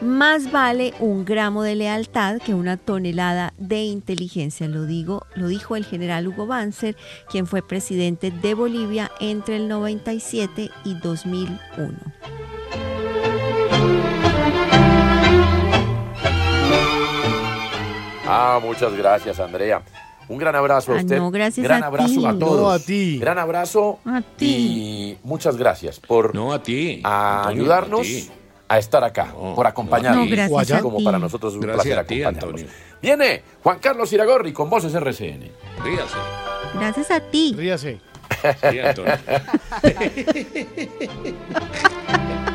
Más vale un gramo de lealtad que una tonelada de inteligencia. Lo digo, lo dijo el general Hugo Banzer, quien fue presidente de Bolivia entre el 97 y 2001. Ah, muchas gracias, Andrea. Un gran abrazo a Ah, usted. no, gracias gran a abrazo ti. a todos. No, a ti. Gran abrazo. A ti. Y muchas gracias por No a ti. a Antonio, ayudarnos a ti. a estar acá, por acompañarnos. No, gracias como para nosotros es un Gracias placer a ti, acompañarnos. Antonio. Viene Juan Carlos Iragorri con Voces RCN. Ríase. Gracias a ti. Ríase. Sí, Antonio. <laughs>